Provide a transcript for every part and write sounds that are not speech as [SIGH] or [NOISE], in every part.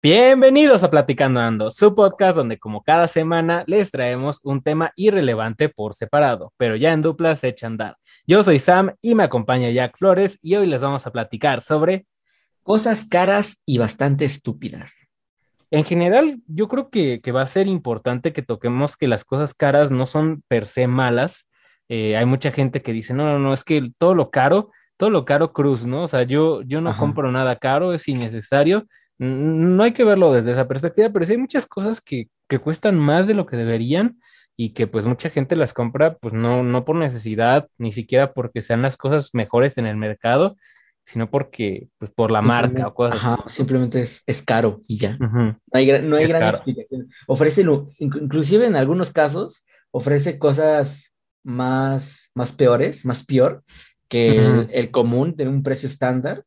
Bienvenidos a Platicando Ando, su podcast donde como cada semana les traemos un tema irrelevante por separado, pero ya en dupla se echa a andar. Yo soy Sam y me acompaña Jack Flores y hoy les vamos a platicar sobre cosas caras y bastante estúpidas. En general, yo creo que, va a ser importante que toquemos que las cosas caras no son per se malas. Eh, hay mucha gente que dice, no, no, no, es que todo lo caro, todo lo caro cruz, ¿no? O sea, yo, yo no compro nada caro, es innecesario no hay que verlo desde esa perspectiva, pero sí hay muchas cosas que, cuestan más de lo que deberían y que pues mucha gente las compra pues no, no por necesidad, ni siquiera porque sean las cosas mejores en el mercado, sino porque pues por la marca o cosas ajá, Simplemente es, es, caro y ya. No hay, no hay gran explicación. Ofrece, inclusive en algunos casos, ofrece cosas más, más peores, más peor que el, el, común, de un precio estándar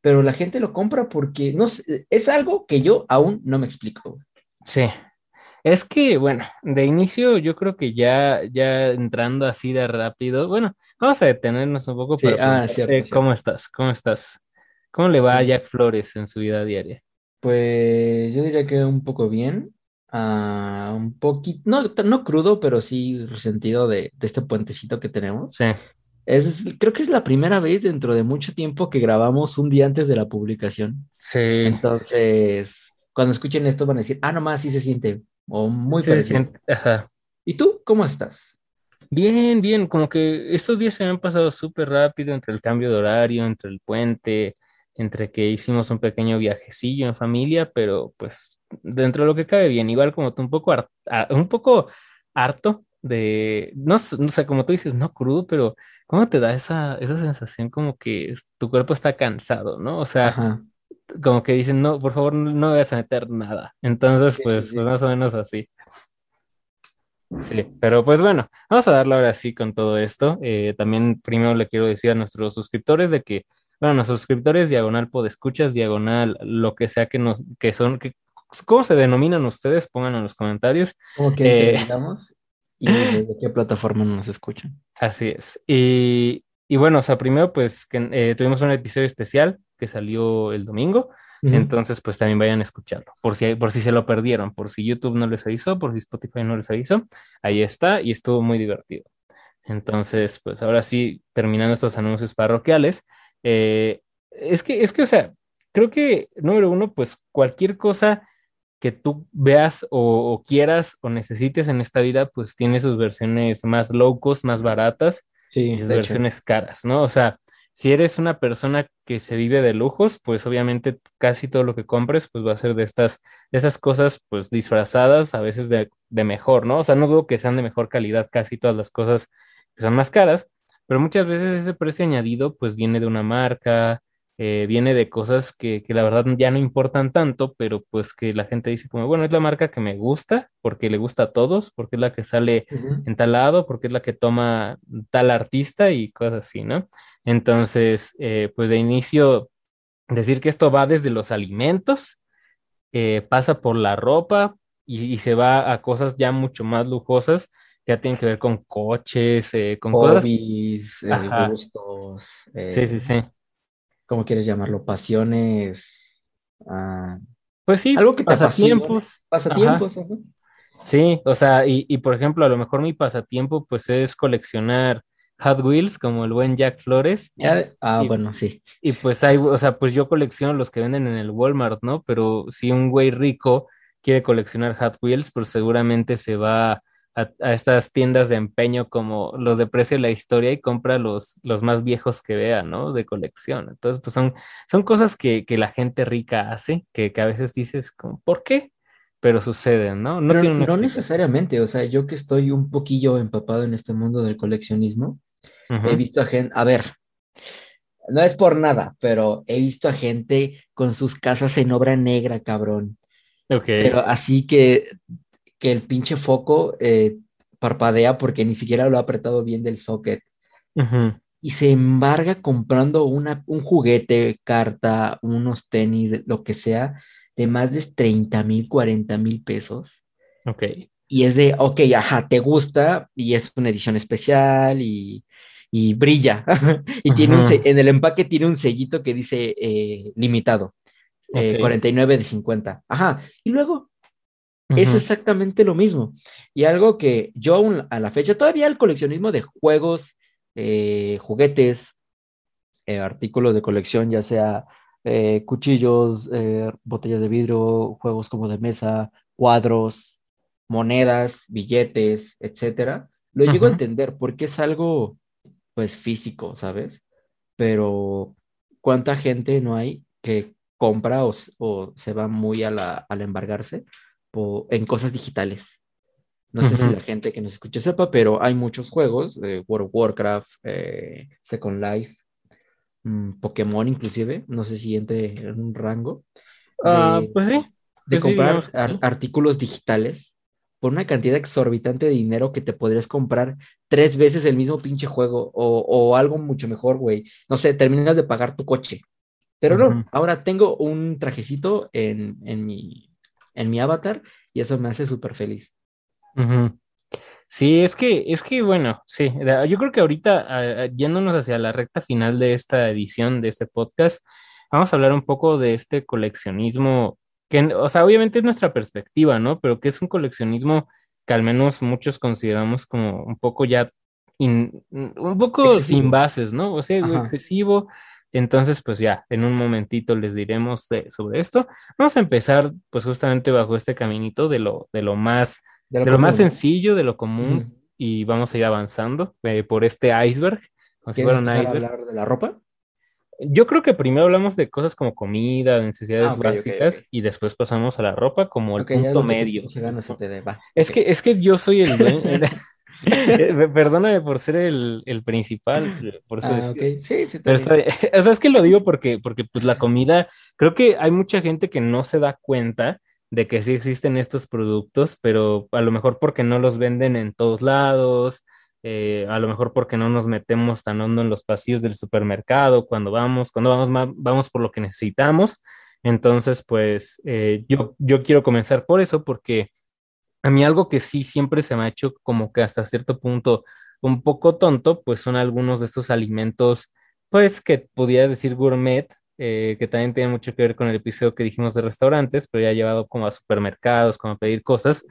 pero la gente lo compra porque no es algo que yo aún no me explico. Sí. Es que, bueno, de inicio yo creo que ya, ya entrando así de rápido, bueno, vamos a detenernos un poco para ah, cierto, cómo estás, cómo estás, cómo le va a Jack Flores en su vida diaria. Pues yo diría que un poco bien, uh, un poquito, no, no crudo, pero sí resentido de, de este puentecito que tenemos. Sí creo que es la primera vez dentro de mucho tiempo que grabamos un día antes de la publicación. Sí. Entonces, cuando escuchen esto van a decir, ah, nomás sí se siente, o muy se Siente. Ajá. ¿Y tú cómo estás? Bien, bien, como que estos días se me han pasado súper rápido entre el cambio de horario, entre el puente, entre que hicimos un pequeño viajecillo en familia, pero pues dentro de lo que cabe bien, igual como tú un poco, un poco harto de, no, no sé, como tú dices, no crudo, pero ¿cómo te da esa, esa sensación como que tu cuerpo está cansado, ¿no? O sea, como que dicen, no, por favor, no, me vayas a meter nada. Entonces, pues, pues más o menos así. Sí, pero pues bueno, vamos a darle ahora sí con todo esto. Eh, también primero le quiero decir a nuestros suscriptores de que, bueno, nuestros suscriptores, diagonal escuchas diagonal, lo que sea que nos, que son, que, ¿cómo se denominan ustedes? Pongan en los comentarios. ¿Cómo que eh, y de qué plataforma nos escuchan. Así es. Y, y bueno, o sea, primero pues que, eh, tuvimos un episodio especial que salió el domingo. Entonces, pues también vayan a escucharlo, por si, por si se lo perdieron, por si YouTube no les avisó, por si Spotify no les avisó, ahí está y estuvo muy divertido. Entonces, pues ahora sí, terminando estos anuncios parroquiales, eh, es que, es que, o sea, creo que, número uno, pues cualquier cosa que tú veas o, quieras o necesites en esta vida, pues tiene sus versiones más low cost, más baratas y sus versiones caras, ¿no? O sea, si eres una persona que se vive de lujos, pues obviamente casi todo lo que compres, pues va a ser de estas, de esas cosas, pues disfrazadas, a veces de, de mejor, ¿no? O sea, no dudo que sean de mejor calidad casi todas las cosas que son más caras, pero muchas veces ese precio añadido, pues viene de una marca, eh, viene de cosas que, la verdad ya no importan tanto, pero pues que la gente dice como, bueno, es la marca que me gusta, porque le gusta a todos, porque es la que sale en tal lado, porque es la que toma tal artista y cosas así, ¿no? Entonces, eh, pues de inicio, decir que esto va desde los alimentos, eh, pasa por la ropa y, se va a cosas ya mucho más lujosas, ya tienen que ver con coches, con cosas. gustos. sí, sí, sí. ¿Cómo quieres llamarlo? Pasiones. Ah, pues sí, algo que pasatiempos. Pasatiempos. Sí, o sea, y, y, por ejemplo, a lo mejor mi pasatiempo pues es coleccionar Hot Wheels como el buen Jack Flores. ah, bueno, sí. Y pues hay, o sea, pues yo colecciono los que venden en el Walmart, ¿no? Pero si un güey rico quiere coleccionar Hot Wheels, pues seguramente se va a, estas tiendas de empeño como los de precio de la historia y compra los, los más viejos que vea, ¿no? De colección. Entonces, pues son, son cosas que, la gente rica hace, que, a veces dices, como, ¿por qué? Pero suceden, ¿no? No, no necesariamente, o sea, yo que estoy un poquillo empapado en este mundo del coleccionismo, he visto a gente, a ver, no es por nada, pero he visto a gente con sus casas en obra negra, cabrón. Ok. Pero así que que el pinche foco eh, parpadea porque ni siquiera lo ha apretado bien del socket. Y se embarga comprando una, un juguete, carta, unos tenis, lo que sea, de más de 30 mil, 40 mil pesos. Ok. Y es de, ok, ajá, te gusta y es una edición especial y, y brilla. [LAUGHS] y tiene un, en el empaque tiene un sellito que dice eh, limitado. 49 de 50. Ajá. Y luego, es exactamente lo mismo. Y algo que yo aún a la fecha, todavía el coleccionismo de juegos, eh, juguetes, eh, artículos de colección, ya sea eh, cuchillos, botellas de vidrio, juegos como de mesa, cuadros, monedas, billetes, etcétera, lo llego a entender porque es algo, pues, físico, ¿sabes? Pero, ¿cuánta gente no hay que compra o, se va muy a la, al embargarse en cosas digitales? No sé si la gente que nos escucha sepa, pero hay muchos juegos, World of Warcraft, eh, Second Life, mm, Pokémon inclusive, no sé si entre en un rango. Ah, pues sí. De pues comprar artículos digitales por una cantidad exorbitante de dinero que te podrías comprar tres veces el mismo pinche juego o, algo mucho mejor, güey. No sé, terminas de pagar tu coche. Pero no, ahora tengo un trajecito en, en, mi, en mi avatar y eso me hace súper feliz. Sí, es que, es que, bueno, sí, yo creo que ahorita, yéndonos hacia la recta final de esta edición de este podcast, vamos a hablar un poco de este coleccionismo que, o sea, obviamente es nuestra perspectiva, ¿no? Pero que es un coleccionismo que al menos muchos consideramos como un poco ya, un poco sin bases, ¿no? O sea, excesivo. Entonces, pues ya, en un momentito les diremos sobre esto. Vamos a empezar, pues justamente bajo este caminito de lo, de lo más, de lo, más sencillo, de lo común, y vamos a ir avanzando eh, por este iceberg. Como si fuera un iceberg. hablar de la ropa? Yo creo que primero hablamos de cosas como comida, necesidades ah, básicas, y después pasamos a la ropa como el punto medio. Es que, es que yo soy el, [LAUGHS] Perdóname por ser el, principal, por eso ah, sí, sí, Pero [LAUGHS] o sea, es que lo digo porque, porque pues la comida, creo que hay mucha gente que no se da cuenta de que sí existen estos productos, pero a lo mejor porque no los venden en todos lados, eh, a lo mejor porque no nos metemos tan hondo en los pasillos del supermercado cuando vamos, cuando vamos, vamos por lo que necesitamos. Entonces, pues eh, yo, yo quiero comenzar por eso, porque a mí algo que sí siempre se me ha hecho como que hasta cierto punto un poco tonto, pues son algunos de estos alimentos, pues que pudieras decir gourmet, eh, que también tiene mucho que ver con el episodio que dijimos de restaurantes, pero ya llevado como a supermercados, como a pedir cosas,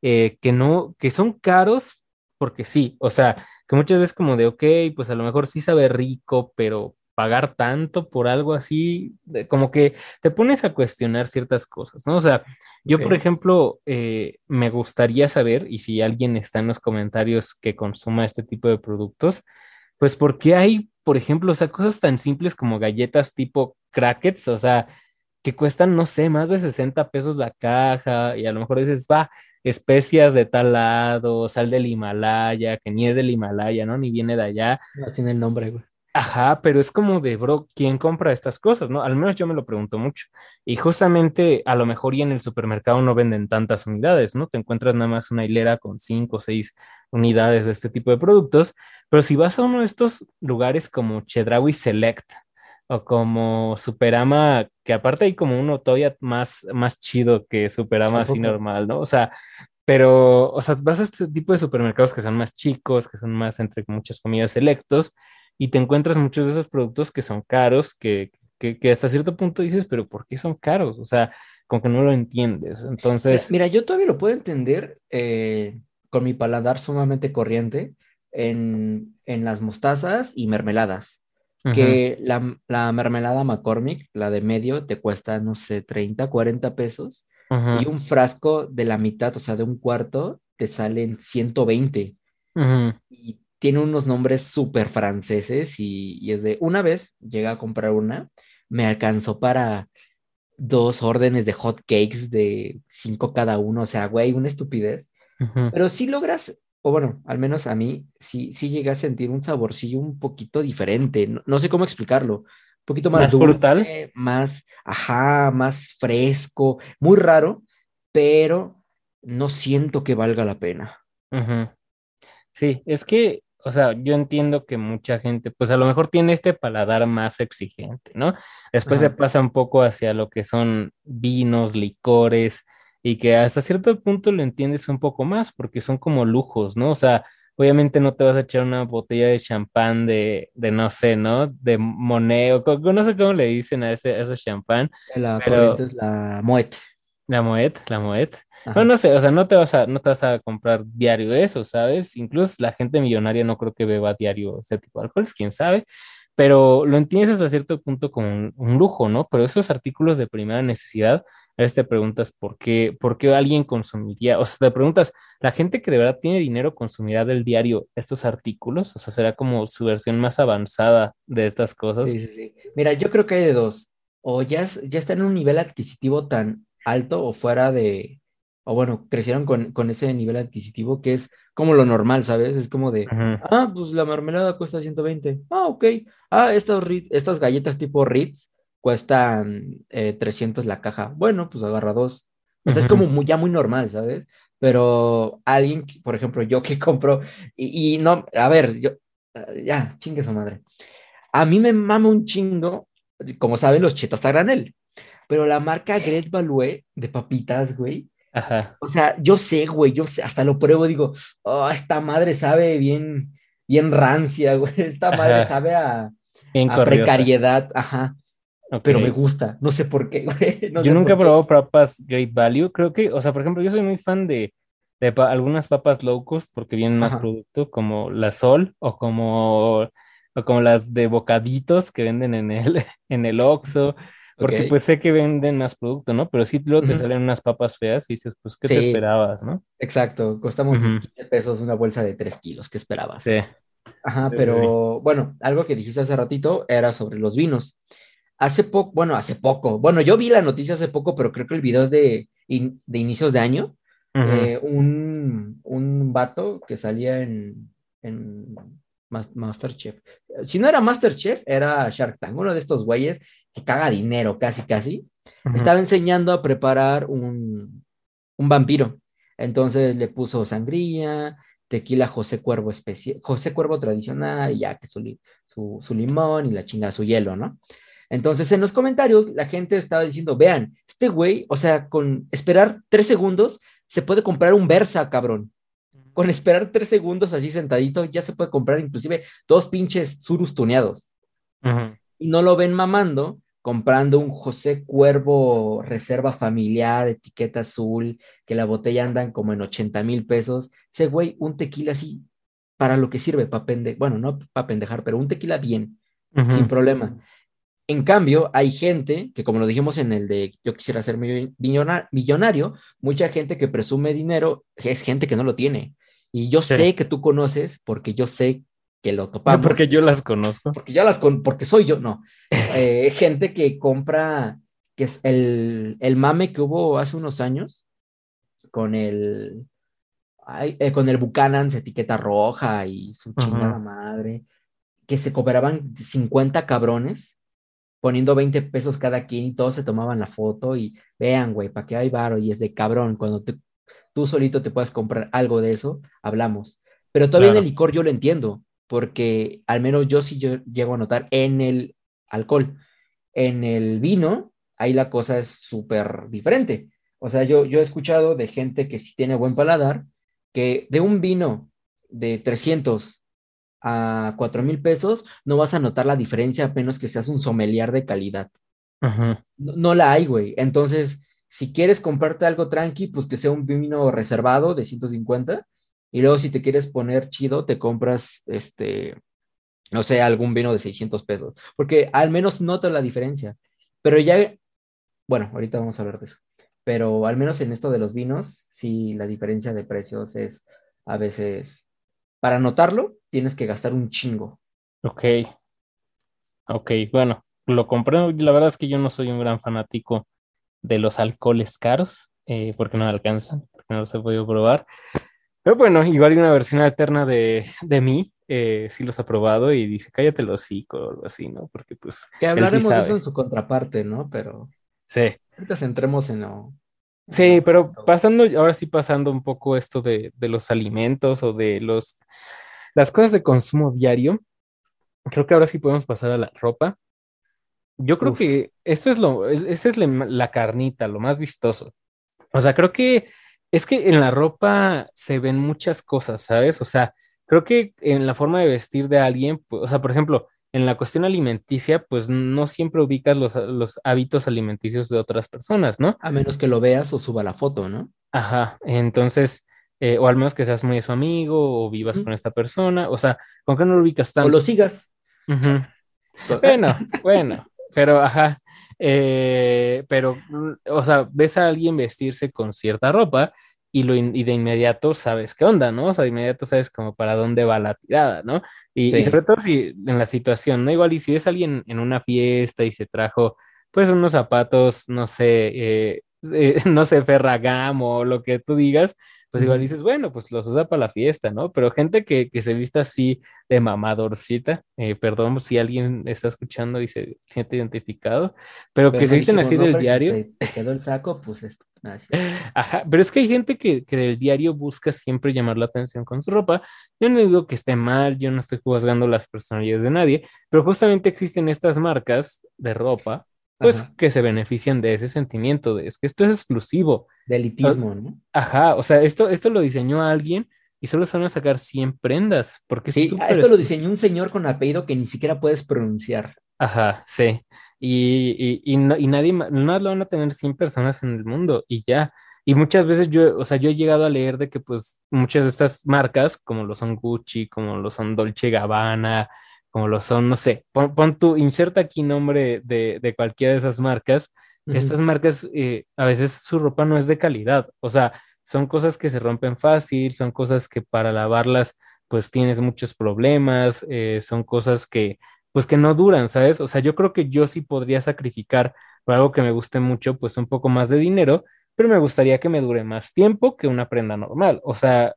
que no, que son caros, porque sí, o sea, que muchas veces como de, ok, pues a lo mejor sí sabe rico, pero pagar tanto por algo así, como que te pones a cuestionar ciertas cosas, ¿no? O sea, yo, por ejemplo, eh, me gustaría saber, y si alguien está en los comentarios que consuma este tipo de productos, pues ¿por qué hay, por ejemplo, o sea, cosas tan simples como galletas tipo crackets, o sea, que cuestan, no sé, más de 60 pesos la caja, y a lo mejor dices, va, especias de tal lado, sal del Himalaya, que ni es del Himalaya, ¿no? Ni viene de allá. No tiene el nombre, güey. Ajá, pero es como de, bro, ¿quién compra estas cosas, no? Al menos yo me lo pregunto mucho. Y justamente a lo mejor y en el supermercado no venden tantas unidades, ¿no? Te encuentras nada más una hilera con cinco o seis unidades de este tipo de productos, pero si vas a uno de estos lugares como Chedraui Select o como Superama, que aparte hay como uno todavía más, más chido que Superama así normal, ¿no? O sea, pero, o sea, vas a este tipo de supermercados que son más chicos, que son más entre muchas comidas selectos, y te encuentras muchos de esos productos que son caros, que, que, hasta cierto punto dices, pero ¿por qué son caros? O sea, como que no lo entiendes. Entonces... Mira, yo todavía lo puedo entender eh, con mi paladar sumamente corriente en, en las mostazas y mermeladas que la, la, mermelada McCormick, la de medio, te cuesta, no sé, 30, 40 pesos. Y un frasco de la mitad, o sea, de un cuarto, te salen 120. Y tiene unos nombres súper franceses y, y, es de, una vez llegué a comprar una, me alcanzó para dos órdenes de hot cakes de cinco cada uno, o sea, güey, una estupidez. Pero si logras o bueno, al menos a mí, sí, sí llegué a sentir un saborcillo un poquito diferente. No, sé cómo explicarlo. Un poquito más, brutal. Más, ajá, más fresco, muy raro, pero no siento que valga la pena. Sí, es que, o sea, yo entiendo que mucha gente, pues a lo mejor tiene este paladar más exigente, ¿no? Después se pasa un poco hacia lo que son vinos, licores, y que hasta cierto punto lo entiendes un poco más porque son como lujos, ¿no? O sea, obviamente no te vas a echar una botella de champán de, de no sé, ¿no? De moneo, no sé cómo le dicen a ese, a ese champán. La pero... es la Moet. La Moet, la Moet. No, no sé, o sea, no te vas a, no te vas a comprar diario eso, ¿sabes? Incluso la gente millonaria no creo que beba diario ese tipo de alcoholes, quién sabe, pero lo entiendes hasta cierto punto como un, lujo, ¿no? Pero esos artículos de primera necesidad, a veces te preguntas por qué, por qué alguien consumiría, o sea, te preguntas, ¿la gente que de verdad tiene dinero consumirá del diario estos artículos? O sea, ¿será como su versión más avanzada de estas cosas? Sí, sí, sí. Mira, yo creo que hay de dos. O ya, ya está en un nivel adquisitivo tan alto o fuera de, o bueno, crecieron con, ese nivel adquisitivo que es como lo normal, ¿sabes? Es como de, ah, pues la mermelada cuesta 120, ah, ok, ah, estas, estas galletas tipo Ritz cuestan 300 eh, la caja, bueno, pues agarra dos. O sea, es como ya muy normal, ¿sabes? Pero alguien, por ejemplo, yo que [LAUGHS] compro, y, no, a ver, yo, ya, chingue su madre. A mí me mama un chingo, como saben, los chetos a granel. Pero la marca Great Value de papitas, güey, Ajá. O sea, yo sé, güey, yo sé, hasta lo pruebo, digo, oh, esta madre sabe bien, bien rancia, [LAUGHS] güey, esta madre sabe a, precariedad, ajá. Pero me gusta, no sé por qué, [LAUGHS] güey. yo nunca he probado papas Great Value, creo que, o sea, por ejemplo, yo soy muy fan de, de algunas papas low cost porque vienen más producto, como la Sol o como, o como las de bocaditos que venden en el, [LAUGHS] en el Oxxo. Porque pues sé que venden más producto, ¿no? Pero si luego te salen unas papas feas y dices, pues, ¿qué te esperabas, no? Exacto, costamos 15 pesos una bolsa de 3 kilos, ¿qué esperabas? Sí. Ajá, pero bueno, algo que dijiste hace ratito era sobre los vinos. Hace poco, bueno, hace poco, bueno, yo vi la noticia hace poco, pero creo que el video es de, de inicios de año. Eh, un, un vato que salía en, en Masterchef. Si no era Masterchef, era Shark Tank, uno de estos güeyes que caga dinero casi, casi, estaba enseñando a preparar un, un, vampiro. Entonces le puso sangría, tequila José Cuervo especial, José Cuervo tradicional, y ya que su, su, su, limón y la chingada, su hielo, ¿no? Entonces en los comentarios la gente estaba diciendo, vean, este güey, o sea, con esperar tres segundos se puede comprar un Versa, cabrón. Con esperar tres segundos así sentadito ya se puede comprar inclusive dos pinches surus tuneados. Y no lo ven mamando comprando un José Cuervo reserva familiar, etiqueta azul, que la botella andan como en 80 mil pesos. Ese güey, un tequila así, para lo que sirve, para pendejar, bueno, no para pendejar, pero un tequila bien, sin problema. En cambio, hay gente que, como lo dijimos en el de yo quisiera ser millonario, mucha gente que presume dinero es gente que no lo tiene. Y yo sé que tú conoces, porque yo sé que lo [LAUGHS] topamos. porque yo las conozco. Porque yo las con, porque soy yo, no. Eh, [LAUGHS] gente que compra, que es el, el, mame que hubo hace unos años con el eh, con el Buchanan, etiqueta roja y su chingada madre, que se cobraban 50 cabrones poniendo 20 pesos cada quien y todos se tomaban la foto y vean, güey, para qué hay varo y es de cabrón, cuando tú solito te puedes comprar algo de eso, hablamos. Pero todavía en el licor yo lo entiendo, porque al menos yo sí yo llego a notar en el alcohol. En el vino, ahí la cosa es súper diferente. O sea, yo, yo he escuchado de gente que sí tiene buen paladar, que de un vino de 300 a 4 mil pesos, no vas a notar la diferencia a menos que seas un sommelier de calidad. No, no, la hay, güey. Entonces, si quieres comprarte algo tranqui, pues que sea un vino reservado de 150 y luego si te quieres poner chido, te compras, este, no sé, algún vino de 600 pesos, porque al menos nota la diferencia. Pero ya, bueno, ahorita vamos a hablar de eso. Pero al menos en esto de los vinos, sí, la diferencia de precios es a veces, para notarlo, tienes que gastar un chingo. Ok. Ok, bueno, lo compré. La verdad es que yo no soy un gran fanático de los alcoholes caros, eh, porque no me alcanzan, porque no los he podido probar. Pero bueno, igual hay una versión alterna de, de mí, eh, sí los ha probado y dice, cállate los hocico o algo así, ¿no? Porque pues... Que hablaremos de eso en su contraparte, ¿no? Pero... Sí. Ahorita centremos en lo... Sí, pero pasando, ahora sí pasando un poco esto de, de los alimentos o de los... Las cosas de consumo diario, creo que ahora sí podemos pasar a la ropa. Yo creo que esto es lo, esta es la carnita, lo más vistoso. O sea, creo que es que en la ropa se ven muchas cosas, ¿sabes? O sea, creo que en la forma de vestir de alguien, pues, o sea, por ejemplo, en la cuestión alimenticia, pues no siempre ubicas los, los, hábitos alimenticios de otras personas, ¿no? A menos que lo veas o suba la foto, ¿no? Ajá, entonces, eh, o al menos que seas muy su amigo o vivas con esta persona, o sea, ¿con qué no lo ubicas tanto? O lo sigas. bueno, bueno, pero ajá, eh, pero, o sea, ves a alguien vestirse con cierta ropa y, lo y de inmediato sabes qué onda, ¿no? O sea, de inmediato sabes como para dónde va la tirada, ¿no? Y, sobre todo si en la situación, ¿no? Igual y si ves a alguien en una fiesta y se trajo, pues, unos zapatos, no sé, eh, eh, [LAUGHS] no sé, Ferragamo o lo que tú digas, pues igual dices, bueno, pues los usa para la fiesta, ¿no? Pero gente que, que se vista así de mamadorcita, eh, perdón si alguien está escuchando y se siente identificado, pero, que se visten así del diario. te, quedó el saco, pues esto. [LAUGHS] Ajá, pero es que hay gente que, que, del diario busca siempre llamar la atención con su ropa. Yo no digo que esté mal, yo no estoy juzgando las personalidades de nadie, pero justamente existen estas marcas de ropa, pues que se benefician de ese sentimiento, de es que esto es exclusivo. De elitismo, ¿no? Ajá, o sea, esto, esto lo diseñó alguien y solo se van a sacar 100 prendas, porque sí, esto lo diseñó un señor con apellido que ni siquiera puedes pronunciar. Ajá, sí. Y, y, y, no, y nadie más, lo van a tener 100 personas en el mundo y ya. Y muchas veces yo, o sea, yo he llegado a leer de que pues muchas de estas marcas, como lo son Gucci, como lo son Dolce Gabbana, como lo son, no sé, pon, tu, inserta aquí nombre de, de, cualquiera de esas marcas. Estas marcas, eh, a veces su ropa no es de calidad, o sea, son cosas que se rompen fácil, son cosas que para lavarlas pues tienes muchos problemas, eh, son cosas que pues que no duran, ¿sabes? O sea, yo creo que yo sí podría sacrificar por algo que me guste mucho, pues un poco más de dinero, pero me gustaría que me dure más tiempo que una prenda normal. O sea,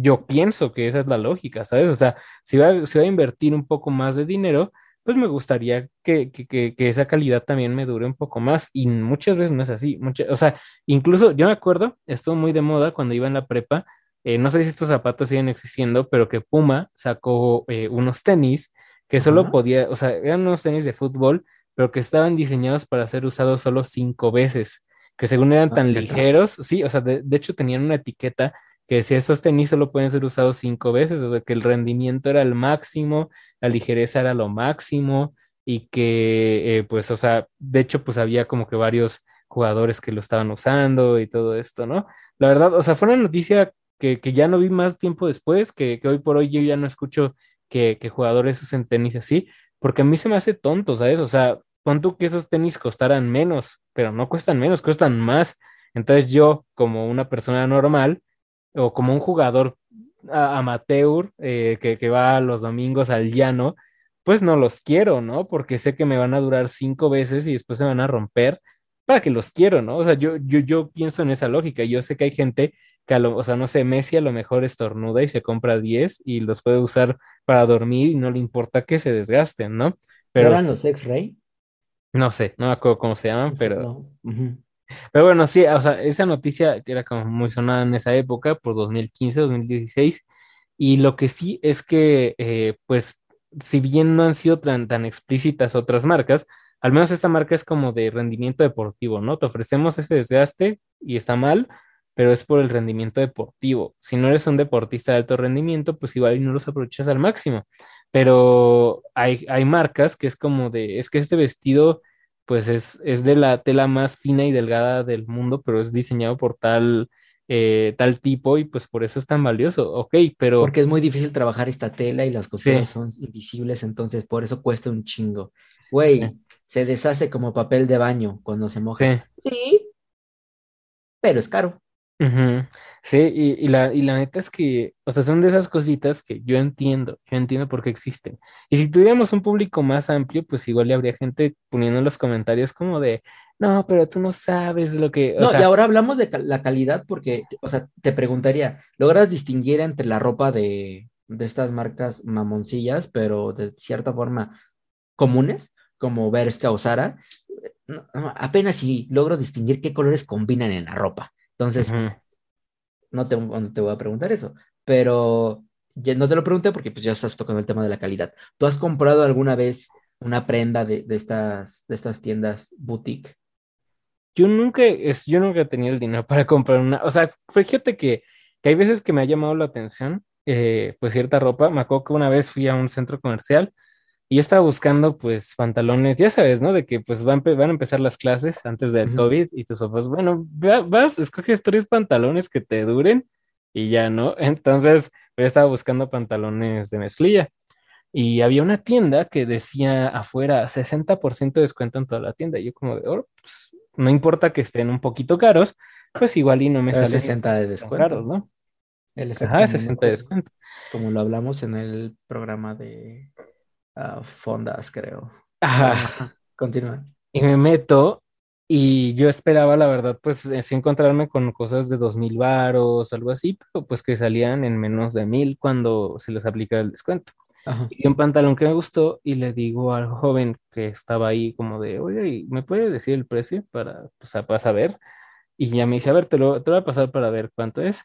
yo pienso que esa es la lógica, ¿sabes? O sea, si va, si va a invertir un poco más de dinero, pues me gustaría que, que, que, esa calidad también me dure un poco más y muchas veces no es así. o sea, incluso yo me acuerdo, estuvo muy de moda cuando iba en la prepa, eh, no sé si estos zapatos siguen existiendo, pero que Puma sacó eh, unos tenis que solo podía, o sea, eran unos tenis de fútbol, pero que estaban diseñados para ser usados solo cinco veces, que según eran ah, tan ligeros, sí, o sea, de, hecho tenían una etiqueta que decía, estos tenis solo pueden ser usados cinco veces, o sea, que el rendimiento era el máximo, la ligereza era lo máximo, y que, eh, pues, o sea, de hecho, pues había como que varios jugadores que lo estaban usando y todo esto, ¿no? La verdad, o sea, fue una noticia que, que ya no vi más tiempo después, que, que hoy por hoy yo ya no escucho que, jugadores usen tenis así, porque a mí se me hace tonto, ¿sabes? O sea, pon tú que esos tenis costaran menos, pero no cuestan menos, cuestan más. Entonces yo, como una persona normal, o como un jugador amateur eh, que, que, va los domingos al llano, pues no los quiero, ¿no? Porque sé que me van a durar cinco veces y después se van a romper. ¿Para que los quiero, no? O sea, yo, yo, yo pienso en esa lógica. Yo sé que hay gente o sea, no sé, Messi a lo mejor estornuda y se compra 10 y los puede usar para dormir y no le importa que se desgasten, ¿no? Pero ¿Eran los X-Ray? No sé, no me acuerdo cómo se llaman, pero... Pero bueno, sí, o sea, esa noticia que era como muy sonada en esa época, por 2015, 2016, y lo que sí es que, eh, pues, si bien no han sido tan, tan explícitas otras marcas, al menos esta marca es como de rendimiento deportivo, ¿no? Te ofrecemos ese desgaste y está mal, pero es por el rendimiento deportivo. Si no eres un deportista de alto rendimiento, pues igual no los aprovechas al máximo. Pero hay, hay marcas que es como de, es que este vestido, pues es, es de la tela más fina y delgada del mundo, pero es diseñado por tal, eh, tal tipo y pues por eso es tan valioso. Ok, pero... Porque es muy difícil trabajar esta tela y las costuras son invisibles, entonces por eso cuesta un chingo. Güey, se deshace como papel de baño cuando se moja. sí pero es caro. Sí, y, la, y la neta es que, o sea, son de esas cositas que yo entiendo, yo entiendo por qué existen. Y si tuviéramos un público más amplio, pues igual le habría gente poniendo en los comentarios como de, no, pero tú no sabes lo que... no, y ahora hablamos de la calidad porque, o sea, te preguntaría, ¿logras distinguir entre la ropa de, de estas marcas mamoncillas, pero de cierta forma comunes, como Bershka o Zara? apenas si logro distinguir qué colores combinan en la ropa. Entonces, no, te, te voy a preguntar eso, pero ya no te lo pregunté porque pues ya estás tocando el tema de la calidad. ¿Tú has comprado alguna vez una prenda de, estas, de estas tiendas boutique? Yo nunca, yo nunca he tenido el dinero [LAUGHS] para comprar una, o sea, fíjate que, que hay veces que me ha llamado la atención eh, pues cierta ropa. Me acuerdo que una vez fui a un centro comercial y yo estaba buscando pues pantalones, ya sabes, ¿no? De que pues van, van a empezar las clases antes del COVID y tus papás, bueno, vas, escoges tres pantalones que te duren y ya, ¿no? [LAUGHS] Entonces yo estaba buscando pantalones de mezclilla y había una tienda que decía afuera 60% de descuento en toda la tienda. Y yo como de, oh, pues no importa que estén un poquito caros, pues igual y no me sale 60 de descuento, ¿no? El Ajá, 60 de descuento. Como lo hablamos en el programa de uh, Fondas, creo. Ajá. Continúa. Y me meto y yo esperaba, la verdad, pues sí encontrarme con cosas de dos mil varos, algo así, pero pues que salían en menos de mil cuando se les aplica el descuento. Y un pantalón que me gustó y le digo al joven que estaba ahí como de, oye, ¿me puede decir el precio para, pues, para saber? Y ya me dice, a ver, te lo, te voy a pasar para ver cuánto es.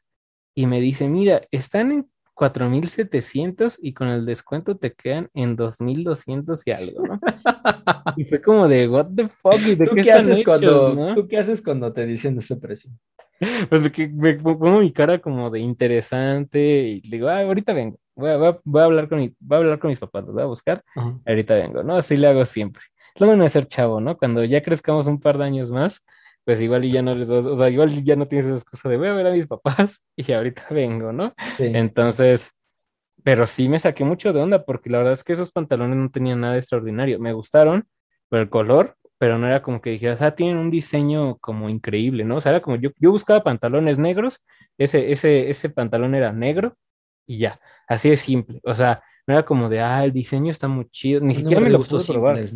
Y me dice, mira, están en 4.700 y con el descuento te quedan en 2.200 y algo, ¿no? [LAUGHS] y fue como de, what the fuck, ¿y de ¿Tú qué, haces cuando, ¿Tú qué haces cuando te dicen ese precio? [LAUGHS] Pues que me pongo mi cara como de interesante y digo, ah, ahorita vengo, voy a, voy a, hablar, con mi, voy a hablar con mis papás, los voy a buscar, ahorita vengo, ¿no? Así le hago siempre. Lo van a hacer chavo, ¿no? Cuando ya crezcamos un par de años más, pues igual y ya no les, o sea, igual ya no tienes esa excusa de voy a ver a mis papás [LAUGHS] y ahorita vengo, ¿no? Entonces, pero sí me saqué mucho de onda porque la verdad es que esos pantalones no tenían nada extraordinario. Me gustaron por el color, pero no era como que dijeras, ah, tienen un diseño como increíble, ¿no? O sea, era como yo, yo buscaba pantalones negros, ese, ese, ese pantalón era negro y ya, así de simple. O sea, no era como de, ah, el diseño está muy chido, ni siquiera me lo gustó probar.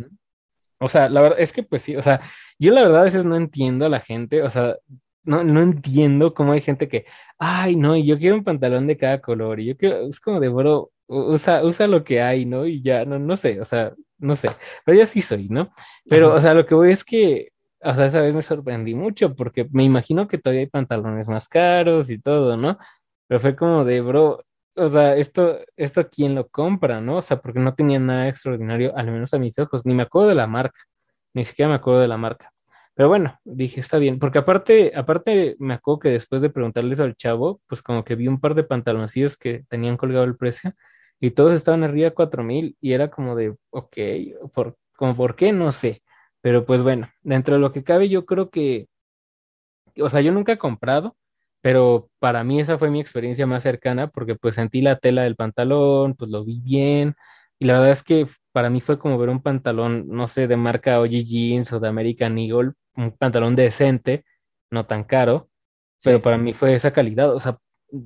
O sea, la verdad es que pues sí, o sea, yo la verdad a veces no entiendo a la gente, o sea, no, no entiendo cómo hay gente que, ay, no, yo quiero un pantalón de cada color, y yo quiero, es como de, bro, usa, usa lo que hay, ¿no? Y ya, no, no sé, o sea, no sé, pero yo sí soy, ¿no? Pero, o sea, lo que voy es que, o sea, esa vez me sorprendí mucho, porque me imagino que todavía hay pantalones más caros y todo, ¿no? Pero fue como de, bro, o sea, esto, esto quién lo compra, ¿no? O sea, porque no tenía nada extraordinario, al menos a mis ojos, ni me acuerdo de la marca, ni siquiera me acuerdo de la marca. Pero bueno, dije, está bien, porque aparte, aparte me acuerdo que después de preguntarles al chavo, pues como que vi un par de pantaloncillos que tenían colgado el precio y todos estaban arriba de cuatro mil y era como de, ok, por, como por qué, no sé. Pero pues bueno, dentro de lo que cabe, yo creo que, o sea, yo nunca he comprado, pero para mí esa fue mi experiencia más cercana porque pues sentí la tela del pantalón, pues lo vi bien y la verdad es que para mí fue como ver un pantalón, no sé, de marca OG Jeans o de American Eagle, un pantalón decente, no tan caro, pero para mí fue esa calidad, o sea,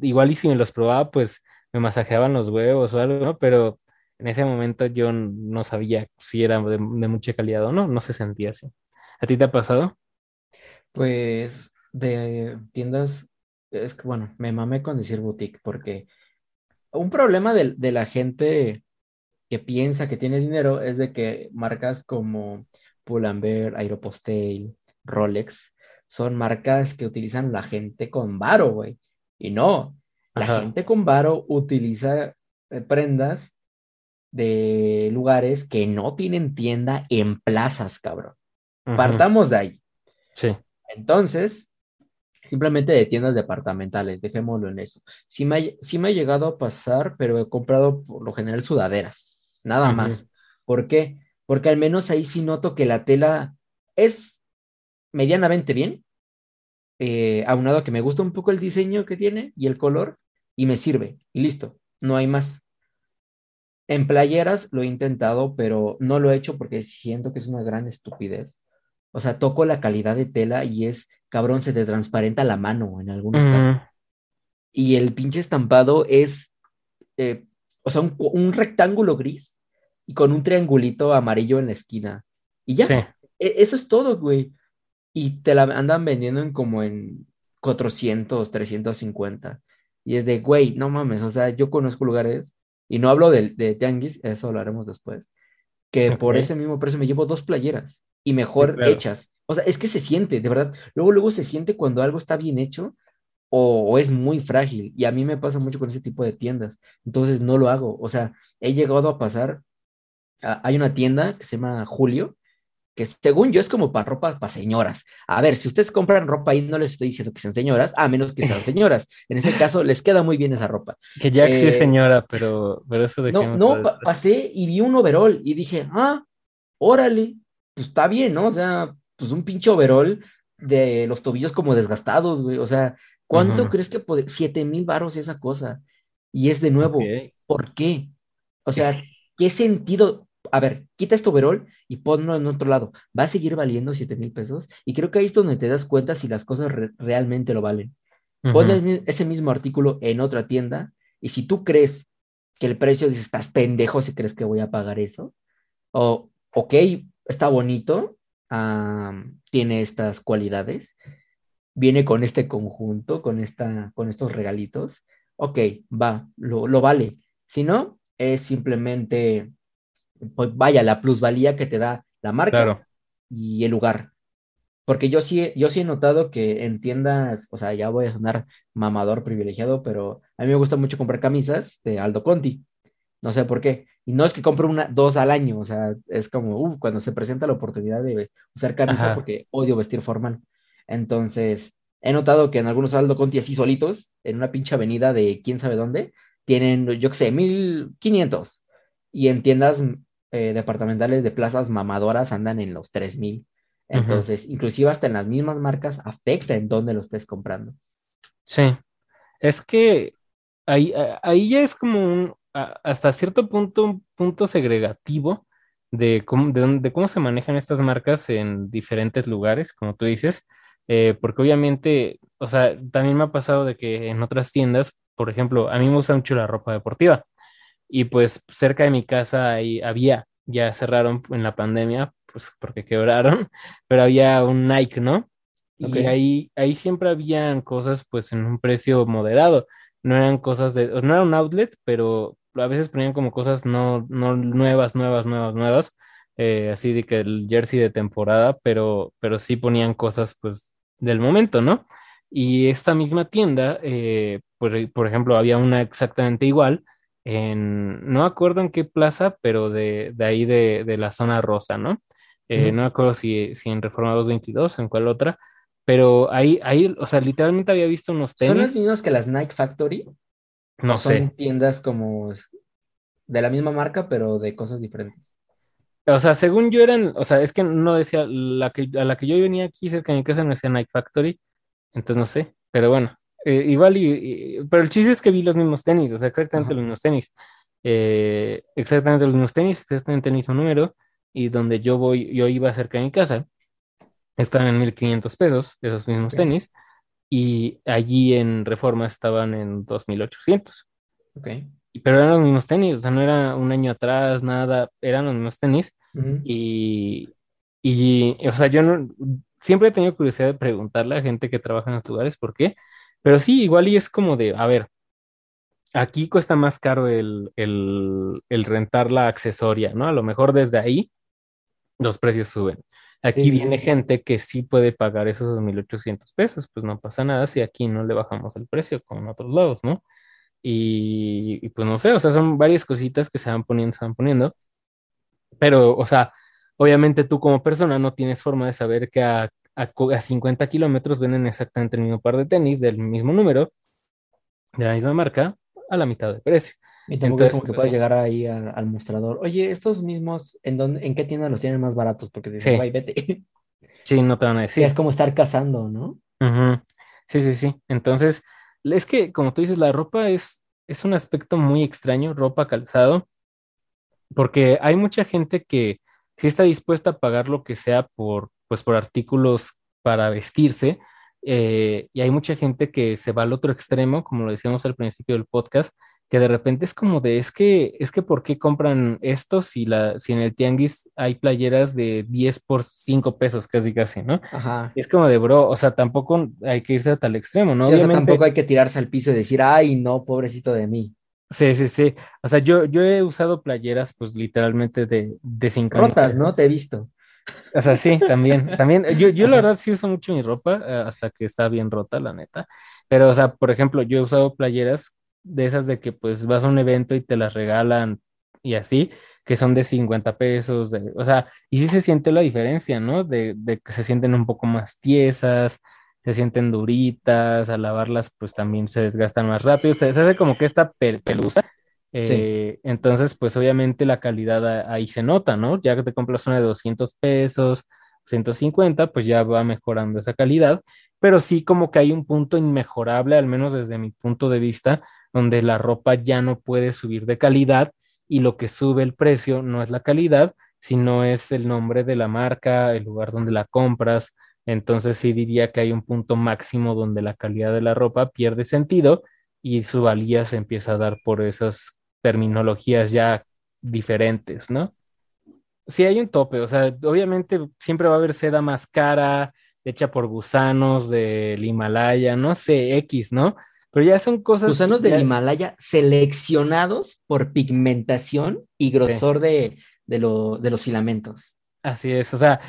igual y si me los probaba, pues me masajeaban los huevos o algo, ¿no? Pero en ese momento yo no sabía si era de, de mucha calidad o no, no se sentía así. ¿A ti te ha pasado? Pues de tiendas es que bueno, me mamé con decir boutique porque un problema de, la gente que piensa que tiene dinero es de que marcas como Pull&Bear, Aeropostale, Rolex son marcas que utilizan la gente con varo, güey. Y no, la gente con varo utiliza eh, prendas de lugares que no tienen tienda en plazas, cabrón. Partamos de ahí. Sí. Entonces, simplemente de tiendas departamentales, dejémoslo en eso. Sí me, ha, me ha llegado a pasar, pero he comprado por lo general sudaderas, nada más. ¿Por qué? Porque al menos ahí sí noto que la tela es medianamente bien, eh, aunado a que me gusta un poco el diseño que tiene y el color, y me sirve, y listo, no hay más. En playeras lo he intentado, pero no lo he hecho porque siento que es una gran estupidez. O sea, toco la calidad de tela y es cabrón, se te transparenta la mano en algunos casos. Y el pinche estampado es, eh, o sea, un, rectángulo gris y con un triangulito amarillo en la esquina. Y ya, e, eso es todo, güey. Y te la andan vendiendo en como en 400, 350. Y es de, güey, no mames, o sea, yo conozco lugares, y no hablo de, de tianguis, eso hablaremos después, que por ese mismo precio me llevo dos playeras y mejor hechas. O sea, es que se siente, de verdad. Luego, luego se siente cuando algo está bien hecho o, es muy frágil. Y a mí me pasa mucho con ese tipo de tiendas. Entonces no lo hago. O sea, he llegado a pasar. hay una tienda que se llama Julio, que según yo es como para ropa para señoras. A ver, si ustedes compran ropa ahí, no les estoy diciendo que sean señoras, a menos que sean [LAUGHS] señoras. En ese caso, les queda muy bien esa ropa. Que ya sí es eh, señora, pero, pero eso de No, no, pasé y vi un overall y dije, ah, órale, pues está bien, ¿no? O sea, pues un pinche overall de los tobillos como desgastados, güey. O sea, ¿cuánto crees que puede? Siete mil varos esa cosa. Y es de nuevo, ¿por qué? O sea, ¿qué sentido? A ver, quita este overall y ponlo en otro lado. ¿Va a seguir valiendo siete mil pesos? Y creo que ahí es donde te das cuenta si las cosas realmente lo valen. Pon ese mismo artículo en otra tienda y si tú crees que el precio, dices, estás pendejo si crees que voy a pagar eso. O, ok, está bonito, tiene estas cualidades, viene con este conjunto, con, esta, con estos regalitos, ok, va, lo, lo vale. Si no, es simplemente, pues vaya, la plusvalía que te da la marca y el lugar. Porque yo sí, yo sí he notado que en tiendas, o sea, ya voy a sonar mamador privilegiado, pero a mí me gusta mucho comprar camisas de Aldo Conti. No sé por qué. Y no es que compre una, dos al año, o sea, es como, uh, cuando se presenta la oportunidad de usar camisa porque odio vestir formal. Entonces, he notado que en algunos Aldo Conti así solitos, en una pinche avenida de quién sabe dónde, tienen, yo qué sé, 1500. Y en tiendas eh, departamentales de plazas mamadoras andan en los 3000. Entonces, inclusive hasta en las mismas marcas afecta en dónde lo estés comprando. Sí, es que ahí, ahí ya es como un, hasta cierto punto, un punto segregativo de cómo, de, cómo se manejan estas marcas en diferentes lugares, como tú dices, eh, porque obviamente, o sea, también me ha pasado de que en otras tiendas, por ejemplo, a mí me gusta mucho la ropa deportiva y pues cerca de mi casa ahí había, ya cerraron en la pandemia, pues porque quebraron, [LAUGHS] pero había un Nike, ¿no? Y ahí, ahí siempre habían cosas pues en un precio moderado, no eran cosas de, no era un outlet, pero a veces ponían como cosas no, no nuevas, nuevas, nuevas, nuevas, eh, así de que el jersey de temporada, pero, pero sí ponían cosas pues del momento, ¿no? Y esta misma tienda, eh, por, ejemplo, había una exactamente igual en, no acuerdo en qué plaza, pero de, ahí de, la zona rosa, ¿no? Eh, no acuerdo si, si en Reforma 222, en cuál otra, pero ahí, ahí, o sea, literalmente había visto unos tenis. ¿Son los mismos que las Nike Factory? No sé. Son tiendas como de la misma marca, pero de cosas diferentes. O sea, según yo eran, o sea, es que no decía, la que, a la que yo venía aquí cerca de mi casa no decía Nike Factory, entonces no sé, pero bueno, eh, igual, y, pero el chiste es que vi los mismos tenis, o sea, exactamente los mismos tenis, eh, exactamente los mismos tenis, exactamente el mismo número, y donde yo voy, yo iba cerca de mi casa, estaban en 1500 pesos esos mismos tenis, y allí en Reforma estaban en 2800. Ok. Pero eran los mismos tenis, o sea, no era un año atrás, nada, eran los mismos tenis. y, y, o sea, yo no, siempre he tenido curiosidad de preguntarle a gente que trabaja en los lugares por qué, pero sí, igual y es como de, a ver, aquí cuesta más caro el, el, el rentar la accesoria, ¿no? A lo mejor desde ahí los precios suben. Aquí viene gente que sí puede pagar esos 2.800 pesos, pues no pasa nada si aquí no le bajamos el precio como en otros lados, ¿no? Y, pues no sé, o sea, son varias cositas que se van poniendo, se van poniendo, pero, o sea, obviamente tú como persona no tienes forma de saber que a, a, 50 kilómetros venden exactamente el mismo par de tenis del mismo número, de la misma marca, a la mitad de precio. Y Entonces, como que pues, puedes llegar ahí al, mostrador. Oye, estos mismos, ¿en dónde, en qué tienda los tienen más baratos? Porque dices, sí. vete. [LAUGHS] Sí, no te van a decir. es como estar cazando, ¿no? Sí, sí, sí. Entonces, es que, como tú dices, la ropa es, es un aspecto muy extraño, ropa, calzado, porque hay mucha gente que sí está dispuesta a pagar lo que sea por, pues, por artículos para vestirse, eh, y hay mucha gente que se va al otro extremo, como lo decíamos al principio del podcast, que de repente es como de, es que, es que ¿por qué compran esto si, la, si en el tianguis hay playeras de 10 por 5 pesos, casi casi, ¿no? Ajá. es como de, bro, o sea, tampoco hay que irse a tal extremo, ¿no? Obviamente... tampoco hay que tirarse al piso y decir, ay, no, pobrecito de mí. Sí, sí, sí. O sea, yo, yo he usado playeras, pues literalmente de, de 5 Rotas, ¿no? Te he visto. O sea, sí, también, [LAUGHS] también, yo, yo la verdad sí uso mucho mi ropa, eh, hasta que está bien rota, la neta. Pero, o sea, por ejemplo, yo he usado playeras de esas de que pues vas a un evento y te las regalan y así, que son de 50 pesos, de, o sea, y sí se siente la diferencia, ¿no? De, de, que se sienten un poco más tiesas, se sienten duritas, al lavarlas pues también se desgastan más rápido, se, hace como que esta pelusa. Eh, entonces, pues obviamente la calidad ahí se nota, ¿no? Ya que te compras una de 200 pesos, 150, pues ya va mejorando esa calidad, pero sí como que hay un punto inmejorable, al menos desde mi punto de vista, donde la ropa ya no puede subir de calidad y lo que sube el precio no es la calidad, sino es el nombre de la marca, el lugar donde la compras. Entonces sí diría que hay un punto máximo donde la calidad de la ropa pierde sentido y su valía se empieza a dar por esas terminologías ya diferentes, ¿no? Sí hay un tope, o sea, obviamente siempre va a haber seda más cara, hecha por gusanos del Himalaya, no sé, X, ¿no? Pero ya son cosas. Gusanos del Himalaya seleccionados por pigmentación y grosor de, de, de los filamentos. Así es, o sea,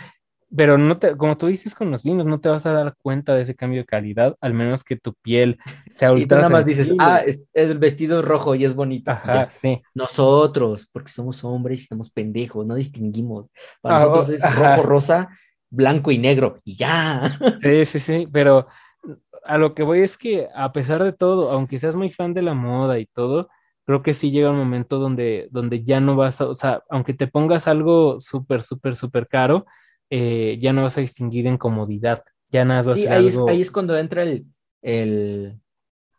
pero no te, como tú dices con los vinos, no te vas a dar cuenta de ese cambio de calidad, al menos que tu piel sea ultra. Y tú nada más dices, ah, es, el vestido rojo y es bonito. Ajá, sí. Nosotros, porque somos hombres y somos pendejos, no distinguimos. Para ah, nosotros es [LAUGHS] rojo, rosa, blanco y negro, y ya. Sí, sí, sí, pero a lo que voy es que a pesar de todo, aunque seas muy fan de la moda y todo, creo que sí llega un momento donde, donde ya no vas a, o sea, aunque te pongas algo súper, súper, súper caro, eh, ya no vas a distinguir en comodidad, ya nada más ahí, es, ahí es cuando entra el, el,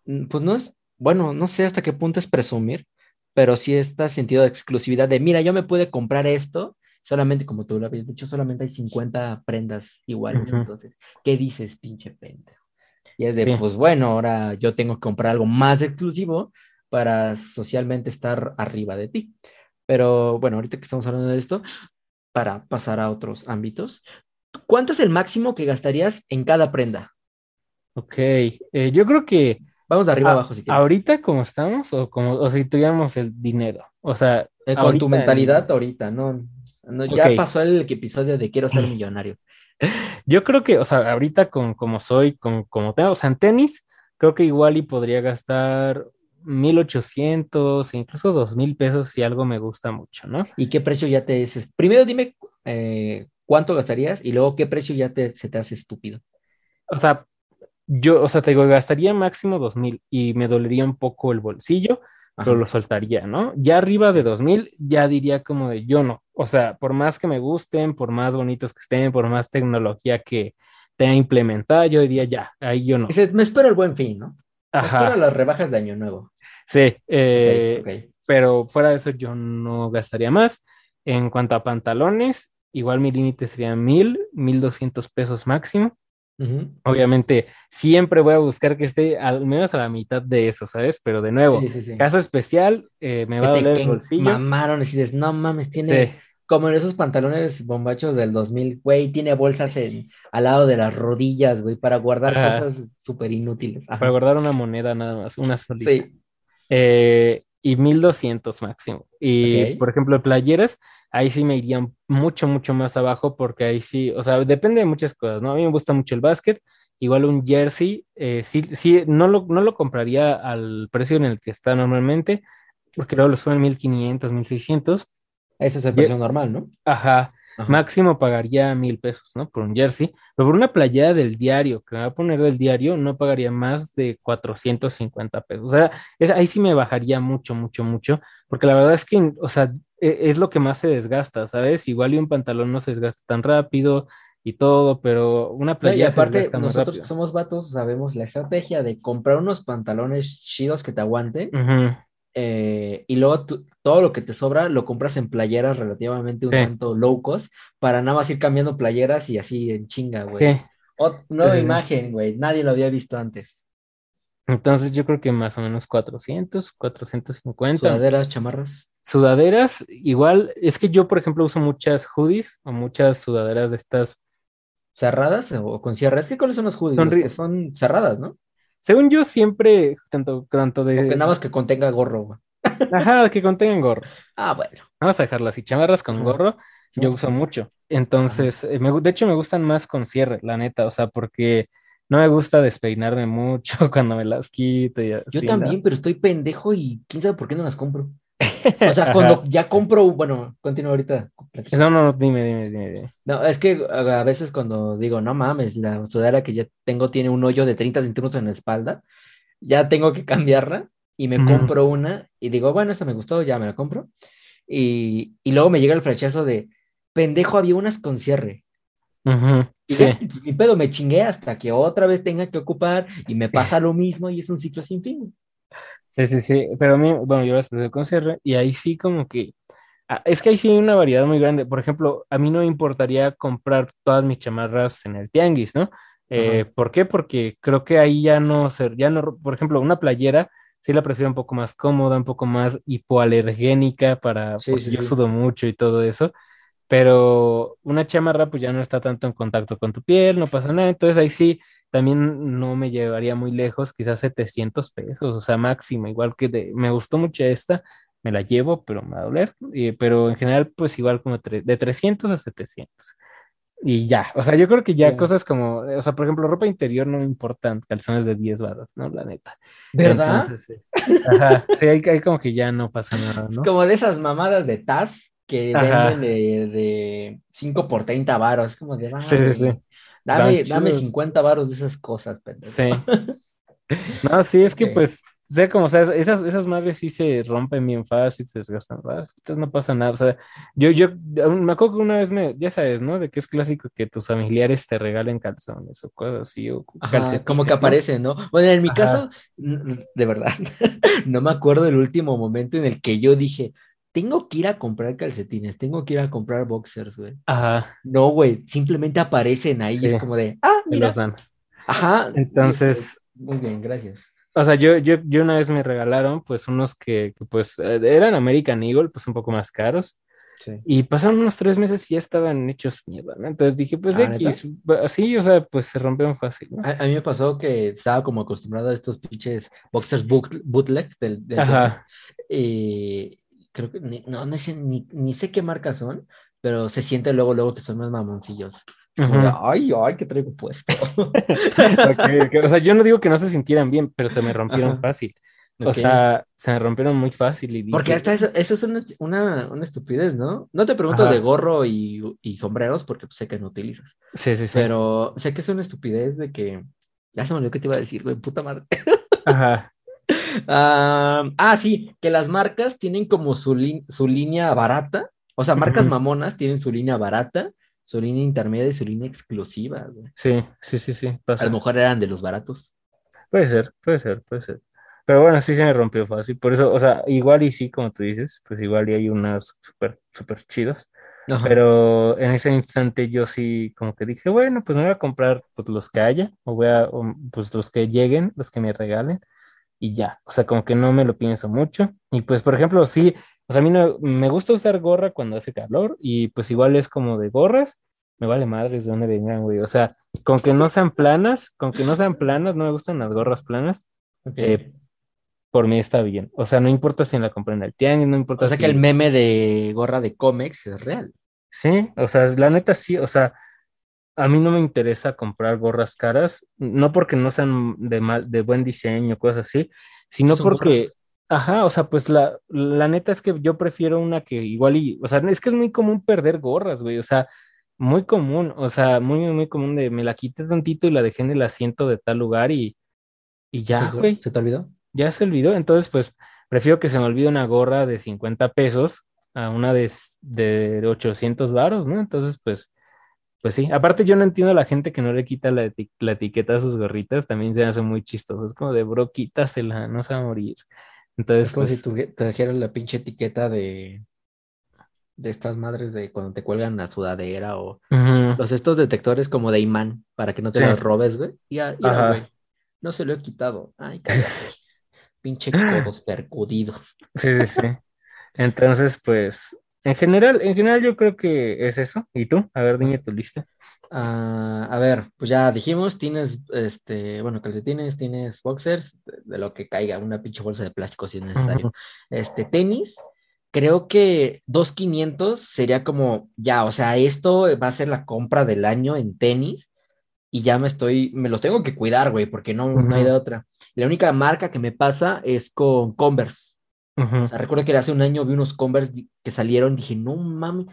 mm, pues no es, bueno, no sé hasta qué punto es presumir, pero sí está sentido de exclusividad de, mira, yo me pude comprar esto, solamente, como tú lo habías dicho, solamente hay 50 prendas iguales, entonces, ¿qué dices, pinche pendejo? Y es de, pues bueno, ahora yo tengo que comprar algo más exclusivo para socialmente estar arriba de ti. Pero bueno, ahorita que estamos hablando de esto, para pasar a otros ámbitos. ¿Cuánto es el máximo que gastarías en cada prenda? Ok, eh, yo creo que... Vamos de arriba abajo si quieres. ¿Ahorita como estamos o, como, o si tuviéramos el dinero? O sea... Eh, con tu mentalidad ahorita, no, ya pasó el episodio de quiero ser millonario. Yo creo que, o sea, ahorita con como soy, con como tengo, o sea, en tenis, creo que igual y podría gastar 1800, incluso 2000 pesos si algo me gusta mucho, ¿no? ¿Y qué precio ya te es? Primero dime eh, cuánto gastarías y luego qué precio ya te, se te hace estúpido. O sea, yo, o sea, te digo, gastaría máximo 2000 y me dolería un poco el bolsillo, pero lo soltaría, ¿no? Ya arriba de 2000 ya diría como de yo no. O sea, por más que me gusten, por más bonitos que estén, por más tecnología que tenga implementada, yo diría ya, ahí yo no. me espero el buen fin, ¿no? Me espero las rebajas de año nuevo. Sí, eh, pero fuera de eso yo no gastaría más. En cuanto a pantalones, igual mi límite sería mil, mil doscientos pesos máximo. Obviamente, siempre voy a buscar que esté al menos a la mitad de eso, ¿sabes? Pero de nuevo, caso especial, eh, me va a doler el bolsillo. Mamaron y dices, no mames, tiene como en esos pantalones bombachos del 2000, güey, tiene bolsas en, al lado de las rodillas, güey, para guardar cosas súper inútiles. Para guardar una moneda nada más, una solita. Sí. Eh, y 1200 máximo. Y por ejemplo, playeras, ahí sí me irían mucho, mucho más abajo porque ahí sí, o sea, depende de muchas cosas, ¿no? A mí me gusta mucho el básquet, igual un jersey, eh, sí, sí, no lo, no lo compraría al precio en el que está normalmente, porque luego lo suben 1500, 1600. Ese es el precio normal, ¿no? Ajá. Máximo pagaría mil pesos, ¿no? Por un jersey, pero por una playera del diario, que me va a poner del diario, no pagaría más de 450 pesos. O sea, ahí sí me bajaría mucho, mucho, mucho, porque la verdad es que, o sea, e, es, lo que más se desgasta, ¿sabes? Igual y un pantalón no se desgasta tan rápido y todo, pero una playera se desgasta nosotros que somos vatos sabemos la estrategia de comprar unos pantalones chidos que te aguanten. Eh, y luego todo lo que te sobra lo compras en playeras relativamente un tanto low cost para nada más ir cambiando playeras y así en chinga, güey. Sí. nueva imagen, güey. Nadie lo había visto antes. Entonces yo creo que más o menos 400, 450. Sudaderas, chamarras. Sudaderas, igual, es que yo, por ejemplo, uso muchas hoodies o muchas sudaderas de estas. ¿Cerradas o con cierre? Es que ¿cuáles son los hoodies? son cerradas, ¿no? Según yo, siempre, tanto, tanto de. que nada más que contenga gorro, Ajá, que contengan gorro. Ah, bueno. Vamos a dejarlo así. Chamarras con gorro, yo uso mucho. Entonces, eh, de hecho, me gustan más con cierre, la neta. O sea, porque no me gusta despeinarme [LAUGHS] mucho cuando me las quito. Y yo también, pero estoy pendejo y quién sabe por qué no las compro. O sea, [LAUGHS] cuando ya compro, bueno, continúo ahorita. No, no, dime, dime, dime, No, es que a veces cuando digo, no mames, la sudadera que ya tengo tiene un hoyo de 30 centímetros en la espalda, ya tengo que cambiarla y me compro una y digo, bueno, esta me gustó, ya me la compro. Y, y luego me llega el flechazo de, pendejo, había unas con cierre. sí. mi pedo me chingué hasta que otra vez tenga que ocupar y me pasa lo mismo y es un ciclo sin fin. Sí, sí, sí, pero a mí, bueno, yo las puse con cierre y ahí sí como que, ah, es que ahí sí hay una variedad muy grande. Por ejemplo, a mí no me importaría comprar todas mis chamarras en el tianguis, ¿no? Eh, ¿Por qué? Porque creo que ahí ya no ser, ya no, por ejemplo, una playera sí la prefiero un poco más cómoda, un poco más hipoalergénica para, porque yo sudo mucho y todo eso, pero una chamarra pues ya no está tanto en contacto con tu piel, no pasa nada, entonces ahí sí también no me llevaría muy lejos, quizás 700 pesos, o sea, máximo, igual que de, me gustó mucho esta, me la llevo, pero me va a doler, pero en general, pues igual como de 300 a 700. Y ya, o sea, yo creo que ya cosas como, o sea, por ejemplo, ropa interior no me importan, calzones de 10 baros, ¿no? La neta. ¿Verdad? Entonces, sí. Ajá, sí, hay, como que ya no pasa nada, ¿no? Es como de esas mamadas de Taz que venden de, de 5 por 30 varos, como de, sí, sí, sí. Dame, dame 50 varos de esas cosas, pendejo. Sí. [LAUGHS] No, sí, es que pues, o sea, como, sea, esas, esas madres sí se rompen bien fácil, se desgastan fácil, entonces no pasa nada. O sea, yo, yo, me acuerdo que una vez me, ya sabes, ¿no? De que es clásico que tus familiares te regalen calzones o cosas así, o como que aparecen, ¿no? Bueno, en mi caso, de verdad, [LAUGHS] no me acuerdo del último momento en el que yo dije, tengo que ir a comprar calcetines, tengo que ir a comprar boxers, güey. Ajá. No, güey, simplemente aparecen ahí y es como de, ah, mira. los dan. Ajá. Entonces. Muy bien, gracias. O sea, yo, yo, yo una vez me regalaron, pues, unos que, pues, eh, eran American Eagle, pues, un poco más caros. Sí. Y pasaron unos tres meses y ya estaban hechos mierda, ¿no? Entonces dije, pues, ¿Ah, X, así, o sea, pues, se rompieron fácil, ¿no? A, mí me pasó que estaba como acostumbrado a estos pinches boxers bootleg del... Ajá. Y creo que no, no sé, ni, ni, sé qué marcas son, pero se siente luego, luego que son más mamoncillos. ay, ay, ¿qué traigo puesto? [LAUGHS] O sea, yo no digo que no se sintieran bien, pero se me rompieron fácil. O sea, se me rompieron muy fácil. Y Porque hasta eso, eso es una, una, una, estupidez, ¿no? No te pregunto de gorro y, y, sombreros porque sé que no utilizas. Sí, sí, sí. Pero sé que es una estupidez de que... Ya se me olvidó que te iba a decir, güey, puta madre. Ajá. Ah, ah, sí, que las marcas tienen como su, su línea barata, o sea, marcas mamonas tienen su línea barata, su línea intermedia y su línea exclusiva. Sí, sí, sí, sí. A lo mejor eran de los baratos. Puede ser, puede ser, puede ser. Pero bueno, sí se me rompió fácil. Por eso, o sea, igual y sí, como tú dices, pues igual y hay unas súper, súper chidos. Pero en ese instante yo sí como que dije, bueno, pues me voy a comprar pues, los que haya, o voy a, pues los que lleguen, los que me regalen y ya, o sea, como que no me lo pienso mucho. Y pues, por ejemplo, sí, o sea, a mí no, me gusta usar gorra cuando hace calor y pues igual es como de gorras, me vale madres de dónde vengan, güey. O sea, con que no sean planas, con que no sean planas, no me gustan las gorras planas. Eh, por mí está bien. O sea, no importa si la compré en el tianguis, no importa o sea que el meme de gorra de cómics es real. Sí, o sea, la neta sí, o sea, a mí no me interesa comprar gorras caras, no porque no sean de mal, de buen diseño, cosas así, sino porque, ajá, o sea, pues la, la neta es que yo prefiero una que igual y, o sea, es que es muy común perder gorras, güey, o sea, muy común, o sea, muy, muy común de me la quité tantito y la dejé en el asiento de tal lugar y, y ya, güey. ¿Se te olvidó? Ya se olvidó, entonces pues prefiero que se me olvide una gorra de 50 pesos a una de, de 800 varos, ¿no? Entonces, pues pues sí, aparte yo no entiendo a la gente que no le quita la, etiqueta a sus gorritas, también se hace muy chistoso, es como de bro, quítasela, no se va a morir. Entonces, es como pues si tú, te dijeras la pinche etiqueta de, de estas madres de cuando te cuelgan la sudadera o los estos detectores como de imán para que no te los robes, güey. Y, güey, no se lo he quitado. Ay, cállate. pinche codos [LAUGHS] percudidos. Sí, sí, sí. Entonces, pues, en general, en general yo creo que es eso. ¿Y tú? A ver, dime tu lista. Ah, a ver, pues ya dijimos, tienes, este, bueno, calcetines, tienes boxers, de, lo que caiga, una pinche bolsa de plástico si es necesario. Este, tenis, creo que 2.500 sería como, ya, o sea, esto va a ser la compra del año en tenis y ya me estoy, me los tengo que cuidar, güey, porque no, no hay de otra. La única marca que me pasa es con Converse. Recuerdo que hace un año vi unos Converse que salieron, dije, no mami,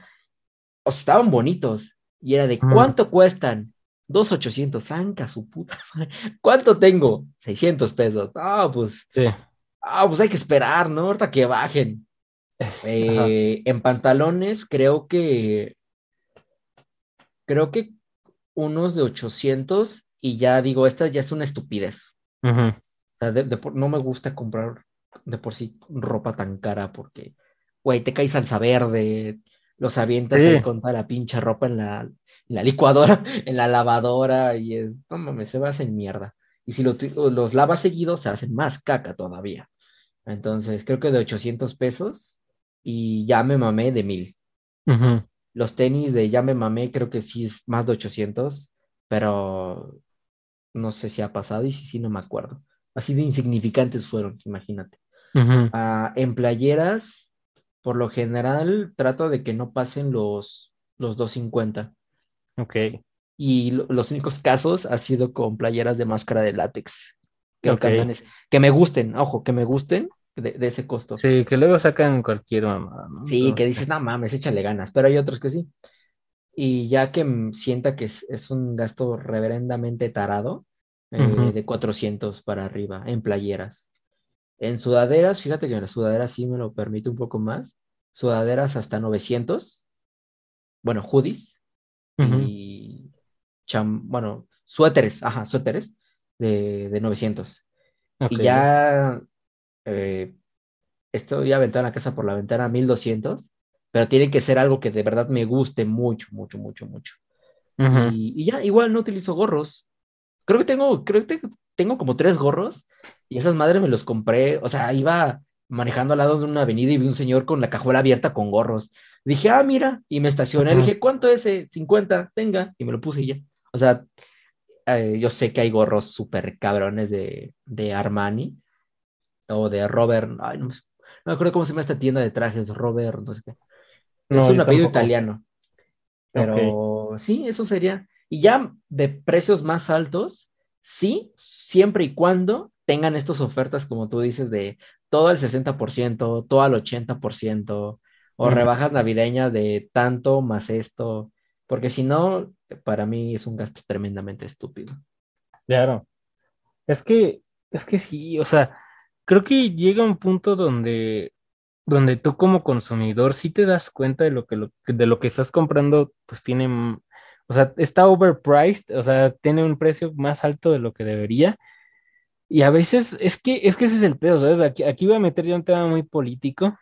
o sea, estaban bonitos. Y era de, ¿cuánto cuestan? Dos ochocientos, zanca su puta madre. ¿Cuánto tengo? 600 pesos. Ah, pues. Sí. Ah, pues hay que esperar, ¿no? Ahorita que bajen. Eh, en pantalones, creo que. Creo que unos de 800 y ya digo, esta ya es una estupidez. no me gusta comprar de por sí ropa tan cara porque, güey, te cae salsa verde, los avientas ahí con toda la pinche ropa en la, licuadora, [LAUGHS] en la lavadora y es, no mames, se va a hacer mierda. Y si los lavas seguido, se hacen más caca todavía. Entonces, creo que de 800 pesos y ya me mamé de mil. Los tenis de ya me mamé, creo que sí es más de 800, pero no sé si ha pasado y si sí, no me acuerdo. Así de insignificantes fueron, imagínate. Ah, en playeras, por lo general, trato de que no pasen los, los 250. Ok. Y los únicos casos ha sido con playeras de máscara de látex. Que, que me gusten, ojo, que me gusten de, ese costo. Sí, que luego sacan cualquier mamá, ¿no? Sí, que dices, no mames, échale ganas, pero hay otros que sí. Y ya que sienta que es, un gasto reverendamente tarado, eh, de 400 para arriba, en playeras. En sudaderas, fíjate que en las sudaderas sí me lo permite un poco más. Sudaderas hasta 900. Bueno, hoodies. Y, bueno, suéteres, ajá, suéteres de, de 900. Y ya eh, estoy aventando la casa por la ventana 1200, pero tiene que ser algo que de verdad me guste mucho, mucho, mucho, mucho. y, y, ya, igual no utilizo gorros. Creo que tengo, creo que tengo como tres gorros y esas madres me los compré, o sea, iba manejando al lado de una avenida y vi un señor con la cajuela abierta con gorros. Dije, ah, mira, y me estacioné, dije, ¿cuánto es ese? 50, tenga, y me lo puse y ya. O sea, eh, yo sé que hay gorros súper cabrones de, de, Armani o de Robert, ay, no, me acuerdo cómo se llama esta tienda de trajes, Robert, no sé qué. es un apellido italiano. Pero sí, eso sería. Y ya de precios más altos, Sí, siempre y cuando tengan estas ofertas, como tú dices, de todo el 60%, todo al 80%, o rebajas navideñas de tanto más esto, porque si no, para mí es un gasto tremendamente estúpido. Claro. Es que, es que sí, o sea, creo que llega un punto donde, donde tú como consumidor sí te das cuenta de lo que, de lo que estás comprando, pues tiene o sea, está overpriced, o sea, tiene un precio más alto de lo que debería. Y a veces es que, es que ese es el pedo, ¿sabes? Aquí, aquí voy a meter ya un tema muy político,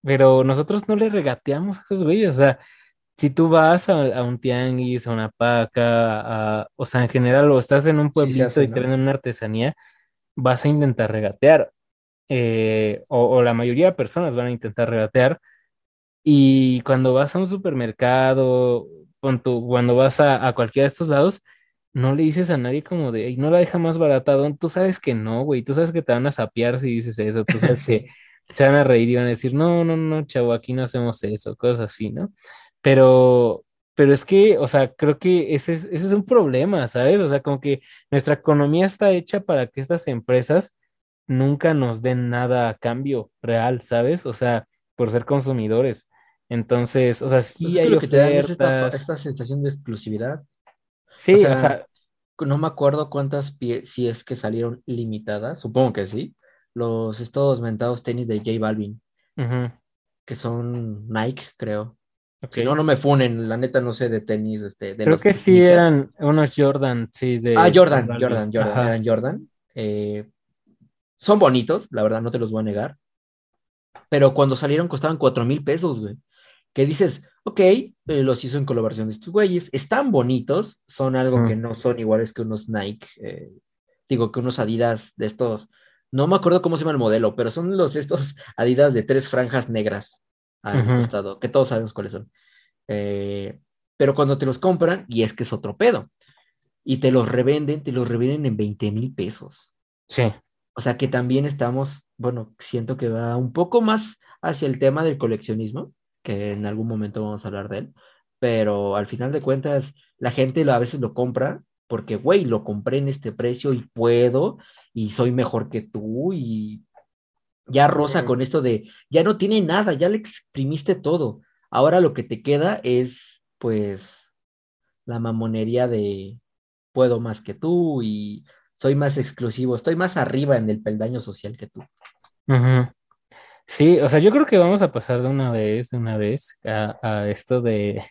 pero nosotros no le regateamos a esos güeyes. O sea, si tú vas a, un tianguis, a una paca, o sea, en general, o estás en un pueblito y te venden una artesanía, vas a intentar regatear. Eh, o, o, la mayoría de personas van a intentar regatear. Y cuando vas a un supermercado cuando vas a, cualquiera de estos lados, no le dices a nadie como de, no la deja más barata, tú sabes que no, güey, tú sabes que te van a sapear si dices eso, tú sabes que [LAUGHS] se van a reír y van a decir, no, no, no, chavo, aquí no hacemos eso, cosas así, ¿no? Pero, pero es que, o sea, creo que ese es, ese es un problema, ¿sabes? O sea, como que nuestra economía está hecha para que estas empresas nunca nos den nada a cambio real, ¿sabes? O sea, por ser consumidores. Entonces, o sea, sí pues hay lo que te dan esta, sensación de exclusividad. Sí, o sea, no me acuerdo cuántas si es que salieron limitadas, supongo que sí, los estos mentados tenis de J Balvin, que son Nike, creo. Si no, no me funen, la neta no sé de tenis. Este, Creo que sí eran unos Jordan, sí. De, ah, Jordan, Jordan, Jordan, eran Jordan. Eh, son bonitos, la verdad, no te los voy a negar. Pero cuando salieron costaban cuatro mil pesos, güey que dices, ok, eh, los hizo en colaboración de estos güeyes, están bonitos, son algo que no son iguales que unos Nike, eh, digo, que unos Adidas de estos, no me acuerdo cómo se llama el modelo, pero son los estos [LAUGHS] Adidas de tres franjas negras al costado, que todos sabemos cuáles son. Eh, pero cuando te los compran, y es que es otro pedo, y te los revenden, te los revenden en 20 mil pesos. Sí. O sea que también estamos, bueno, siento que va un poco más hacia el tema del coleccionismo, que en algún momento vamos a hablar de él, pero al final de cuentas la gente a veces lo compra porque, güey, lo compré en este precio y puedo y soy mejor que tú y Ya rosa con esto de, ya no tiene nada, ya le exprimiste todo. Ahora lo que te queda es, pues, la mamonería de puedo más que tú y soy más exclusivo, estoy más arriba en el peldaño social que tú. Sí, o sea, yo creo que vamos a pasar de una vez, una vez, a, esto de,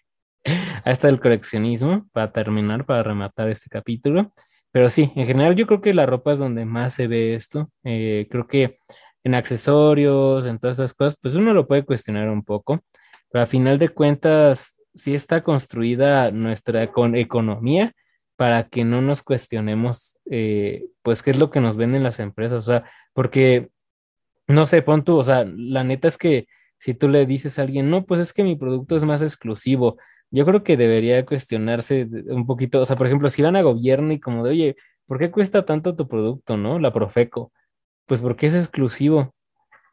[LAUGHS] a esto del coleccionismo, para terminar, para rematar este capítulo. Pero sí, en general yo creo que la ropa es donde más se ve esto. Eh, creo que en accesorios, en todas esas cosas, pues uno lo puede cuestionar un poco, pero a final de cuentas, sí está construida nuestra economía para que no nos cuestionemos, eh, pues, qué es lo que nos venden las empresas, o sea, porque, no sé, pon tú, o sea, la neta es que si tú le dices a alguien, no, pues es que mi producto es más exclusivo, yo creo que debería cuestionarse un poquito, o sea, por ejemplo, si van a gobierno y como de, oye, ¿por qué cuesta tanto tu producto, no? La Profeco pues porque es exclusivo.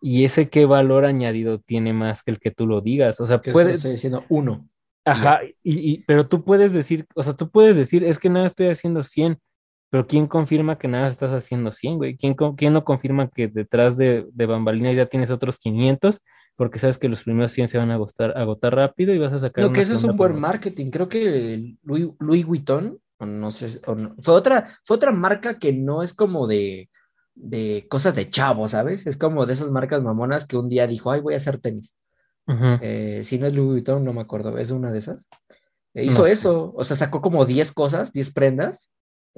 Y ese qué valor añadido tiene más que el que tú lo digas. O sea, puede. Estoy diciendo uno. Ajá, y, pero tú puedes decir, o sea, tú puedes decir, es que nada estoy haciendo 100, pero ¿quién confirma que nada estás haciendo 100, güey? ¿Quién, quién no confirma que detrás de, de bambalinas ya tienes otros 500? Porque sabes que los primeros 100 se van a agotar, agotar rápido y vas a sacar. Lo que eso es un buen marketing. Creo que Louis, Louis Vuitton, o no sé, fue, otra, fue otra marca que no es como de de cosas de chavo, ¿sabes? Es como de esas marcas mamonas que un día dijo, ay, voy a hacer tenis. Eh, si no es Louis Vuitton, no me acuerdo, es una de esas. Eh, hizo eso, o sea, sacó como 10 cosas, 10 prendas.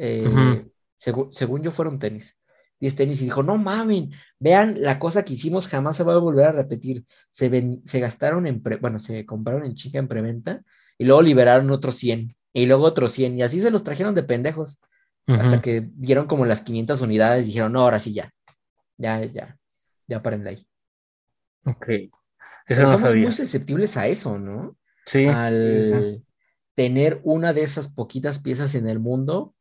Eh, según yo fueron tenis. 10 tenis y dijo, no mamen, vean la cosa que hicimos, jamás se va a volver a repetir. Se, se gastaron en, bueno, se compraron en chica en preventa y luego liberaron otros 100 y luego otros 100 y así se los trajeron de pendejos. Hasta que dieron como las 500 unidades y dijeron, no, ahora sí ya. Ya, ya. Ya paren de ahí. Ok. Eso no somos muy susceptibles a eso, ¿no? Sí. Al tener una de esas poquitas piezas en el mundo,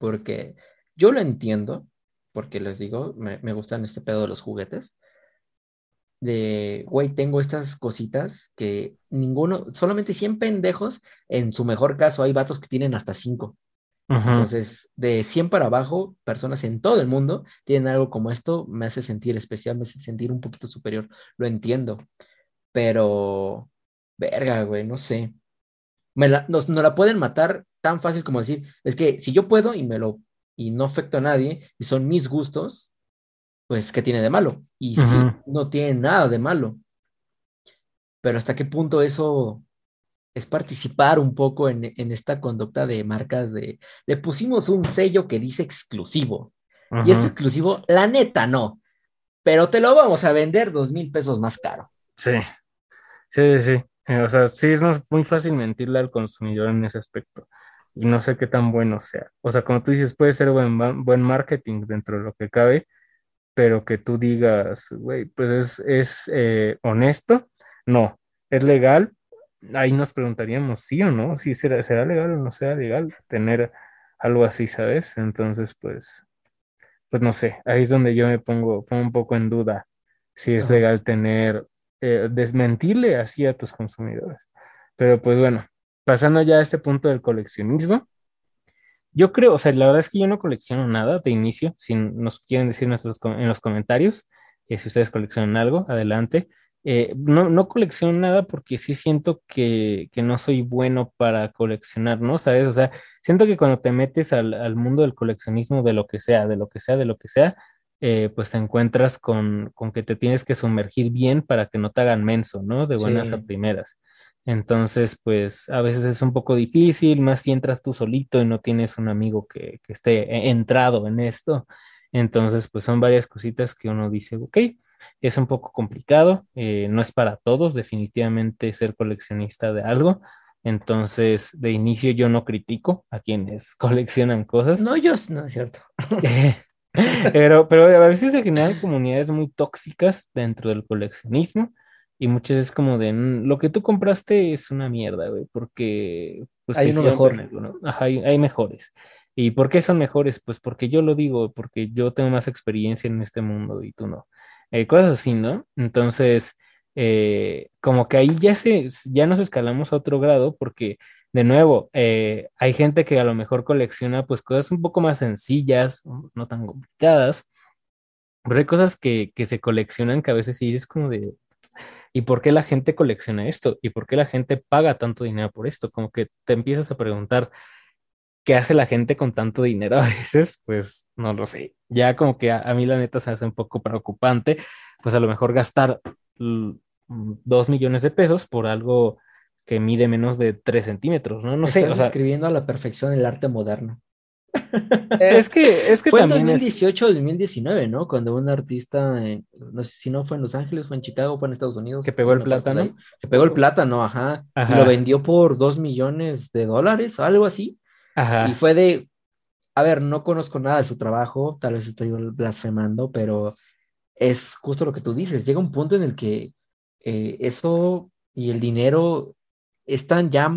porque yo lo entiendo, porque les digo, me, me gustan este pedo de los juguetes. De, güey, tengo estas cositas que ninguno, solamente 100 pendejos, en su mejor caso hay vatos que tienen hasta 5. Entonces, de 100 para abajo, personas en todo el mundo tienen algo como esto, me hace sentir especial, me hace sentir un poquito superior, lo entiendo, pero, verga, güey, no sé. Me la, nos, la pueden matar tan fácil como decir, es que si yo puedo y me lo, y no afecto a nadie, y son mis gustos, pues, ¿qué tiene de malo? Y sí, no tiene nada de malo. Pero hasta qué punto eso es participar un poco en, esta conducta de marcas de, le pusimos un sello que dice exclusivo. Y es exclusivo, la neta no, pero te lo vamos a vender dos mil pesos más caro. Sí, sí, sí. Eh, o sea, sí es muy fácil mentirle al consumidor en ese aspecto. Y no sé qué tan bueno sea. O sea, como tú dices, puede ser buen, buen marketing dentro de lo que cabe, pero que tú digas, güey, pues es, es eh, honesto. No, es legal, ahí nos preguntaríamos sí o no, si será, será legal o no será legal tener algo así, ¿sabes? Entonces, pues, pues no sé, ahí es donde yo me pongo, pongo un poco en duda si es legal tener, eh, desmentirle así a tus consumidores. Pero pues bueno, pasando ya a este punto del coleccionismo, yo creo, o sea, la verdad es que yo no colecciono nada de inicio, si nos quieren decir en los comentarios, que si ustedes coleccionan algo, adelante. Eh, no, no colecciono nada porque sí siento que, no soy bueno para coleccionar, ¿no? ¿Sabes? O sea, siento que cuando te metes al, mundo del coleccionismo de lo que sea, de lo que sea, de lo que sea, eh, pues te encuentras con, que te tienes que sumergir bien para que no te hagan menso, ¿no? De buenas a primeras. Entonces, pues a veces es un poco difícil, más si entras tú solito y no tienes un amigo que, que esté e, entrado en esto. Entonces, pues son varias cositas que uno dice, ok, es un poco complicado, eh, no es para todos definitivamente ser coleccionista de algo. Entonces, de inicio yo no critico a quienes [LAUGHS] coleccionan cosas. No, yo no es cierto. [LAUGHS] pero, pero a veces se generan comunidades muy tóxicas dentro del coleccionismo y muchas veces como de mm, lo que tú compraste es una mierda, güey, porque pues, hay uno mejor. hay, hay, mejores. ¿Y por qué son mejores? Pues porque yo lo digo, porque yo tengo más experiencia en este mundo y tú no. Eh, cosas así, ¿no? Entonces, eh, como que ahí ya, se, ya nos escalamos a otro grado porque, de nuevo, eh, hay gente que a lo mejor colecciona pues cosas un poco más sencillas, no tan complicadas, Pero hay cosas que, que se coleccionan que a veces sí es como de, ¿y por qué la gente colecciona esto? ¿Y por qué la gente paga tanto dinero por esto? Como que te empiezas a preguntar, ¿qué hace la gente con tanto dinero [LAUGHS] a veces? Pues no lo sé. Ya como que a, mí la neta se hace un poco preocupante, pues a lo mejor gastar dos millones de pesos por algo que mide menos de tres centímetros, ¿no? No sé, o sea... escribiendo a la perfección el arte moderno. [LAUGHS] Es que, es que fue en 2018 o 2019, ¿no? Cuando un artista, no sé si no fue en Los Ángeles, fue en Chicago, fue en Estados Unidos. Que pegó el plátano. Que pegó el plátano, ajá. Y lo vendió por dos millones de dólares, algo así. Ajá. Y fue de, a ver, no conozco nada de su trabajo, tal vez estoy blasfemando, pero es justo lo que tú dices. Llega un punto en el que eh, eso y el dinero están ya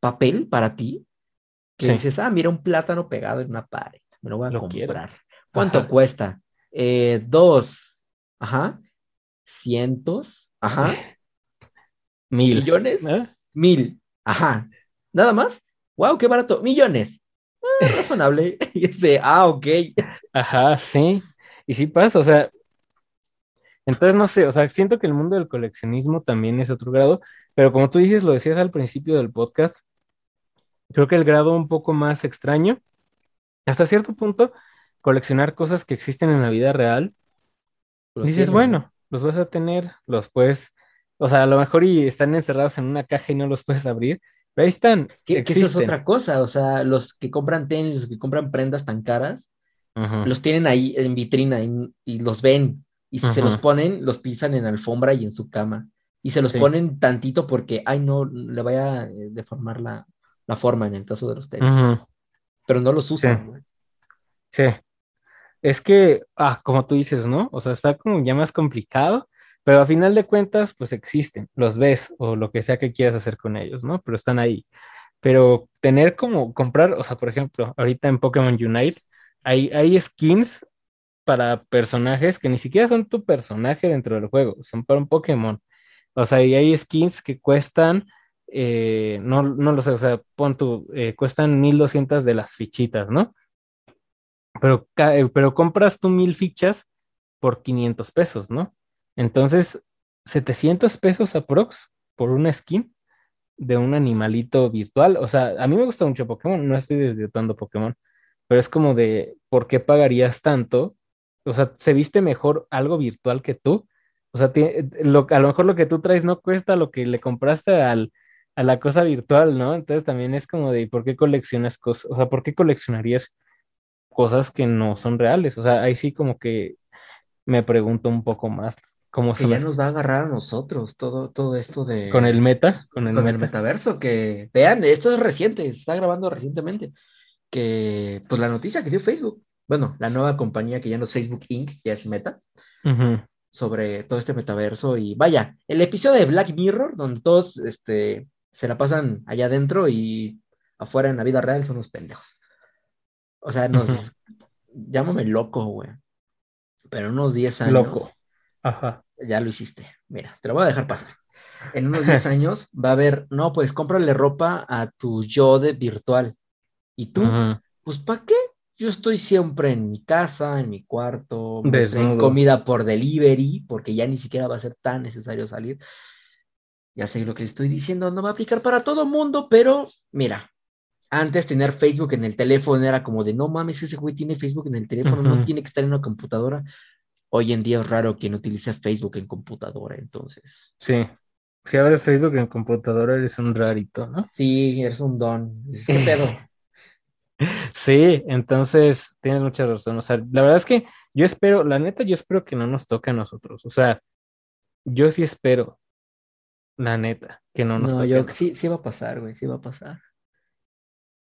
papel para ti que dices, ah, mira un plátano pegado en una pared, me lo voy a comprar. ¿Cuánto cuesta? Eh, dos, ajá, cientos, ajá, [LAUGHS] mil. ¿Millones? ¿Eh? Mil, ajá. ¿Nada más? ¡Wow, qué barato! ¡Millones! Ah, razonable. [LAUGHS] y dice, ah, ok. Ajá, sí. Y sí pasa, o sea, entonces no sé, o sea, siento que el mundo del coleccionismo también es otro grado, pero como tú dices, lo decías al principio del podcast, creo que el grado un poco más extraño, hasta cierto punto, coleccionar cosas que existen en la vida real, dices, bueno, los vas a tener, los puedes, o sea, a lo mejor y están encerrados en una caja y no los puedes abrir, pero ahí están. Que, eso es otra cosa, o sea, los que compran tenis, los que compran prendas tan caras, los tienen ahí en vitrina y, los ven, y si se los ponen, los pisan en alfombra y en su cama. Y se los ponen tantito porque, ay, no, le vaya a eh, deformar la, la forma en el caso de los tenis. Pero no los usan. Sí. Es que, ah, como tú dices, ¿no? O sea, está como ya más complicado, pero a final de cuentas, pues existen, los ves o lo que sea que quieras hacer con ellos, ¿no? Pero están ahí. Pero tener como comprar, o sea, por ejemplo, ahorita en Pokémon Unite hay, hay skins para personajes que ni siquiera son tu personaje dentro del juego, son para un Pokémon. O sea, y hay skins que cuestan eh, no, no lo sé, o sea, pon tu, eh, cuestan 1200 de las fichitas, ¿no? Pero, eh, pero compras tú mil fichas por 500 pesos, ¿no? Entonces, 700 pesos aprox por una skin de un animalito virtual. O sea, a mí me gusta mucho Pokémon, no estoy desvirtuando Pokémon, pero es como de, ¿por qué pagarías tanto? O sea, ¿se viste mejor algo virtual que tú? O sea, lo, a lo mejor lo que tú traes no cuesta lo que le compraste al, a la cosa virtual, ¿no? Entonces también es como de, ¿por qué coleccionas cosas? O sea, ¿por qué coleccionarías cosas que no son reales? O sea, ahí sí como que me pregunto un poco más cómo que ya nos va a agarrar a nosotros todo, todo esto de... Con el meta, con el, metaverso, que vean, esto es reciente, se está grabando recientemente, que pues la noticia que dio Facebook, bueno, la nueva compañía que ya no es Facebook Inc., ya es Meta, sobre todo este metaverso y vaya, el episodio de Black Mirror, donde todos, este, se la pasan allá adentro y afuera en la vida real son unos pendejos. O sea, nos. Llámame loco, güey. Pero en unos 10 años. Loco. Ajá. Ya lo hiciste. Mira, te lo voy a dejar pasar. En unos 10 [LAUGHS] años va a haber, no, pues cómprale ropa a tu yo de virtual. ¿Y tú? Pues, ¿para qué? Yo estoy siempre en mi casa, en mi cuarto, en comida por delivery, porque ya ni siquiera va a ser tan necesario salir. Ya sé lo que estoy diciendo, no va a aplicar para todo mundo, pero mira, antes tener Facebook en el teléfono era como de, no mames, ese güey tiene Facebook en el teléfono, no tiene que estar en una computadora. Hoy en día es raro quien utilice Facebook en computadora, entonces. Sí. Si abres Facebook en computadora eres un rarito, ¿no? Sí, eres un don. ¿Qué pedo? [LAUGHS] Sí, entonces tienes mucha razón. O sea, la verdad es que yo espero, la neta, yo espero que no nos toque a nosotros. O sea, yo sí espero la neta, que no nos No, yo sí, sí va a pasar, güey, sí va a pasar.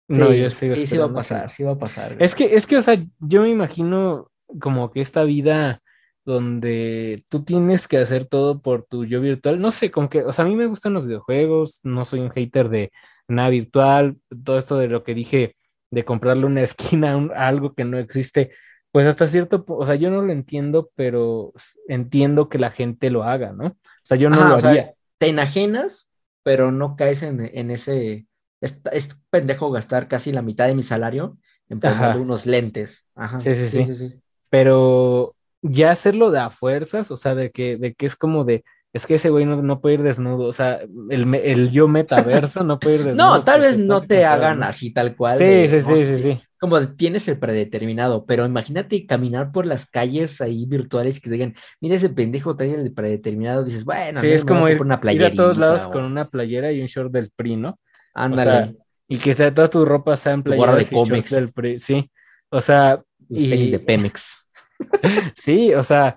No, yo sigo Sí, sí va a pasar, sí va a pasar. Es que, es que, o sea, yo me imagino como que esta vida donde tú tienes que hacer todo por tu yo virtual, no sé, como que, o sea, a mí me gustan los videojuegos, no soy un hater de nada virtual, todo esto de lo que dije, de comprarle una [LAUGHS] esquina a, algo que no existe, pues hasta cierto, o sea, yo no lo entiendo, pero entiendo que la gente lo haga, ¿no? O sea, yo no lo haría te enajenas, pero no caes en, ese. Es, pendejo gastar casi la mitad de mi salario en poner unos lentes. Ajá. Sí sí, sí, sí, Pero ya hacerlo de a fuerzas, o sea, de que, de que es como de, es que ese güey no, puede ir desnudo, o sea, el, el yo metaverso no puede ir [LAUGHS] desnudo. no, tal vez no te hagan así tal cual. Sí, sí, sí, sí, sí. Como tienes el predeterminado, pero imagínate caminar por las calles ahí virtuales que digan, mira ese pendejo trae el predeterminado, dices, bueno, sí, es como ir, una ir, a todos lados con una playera y un short del PRI, ¿no? Ándale. y que toda tu ropa sea en playera de cómics del PRI, sí. O sea, y de Pemex. [LAUGHS] sí, o sea,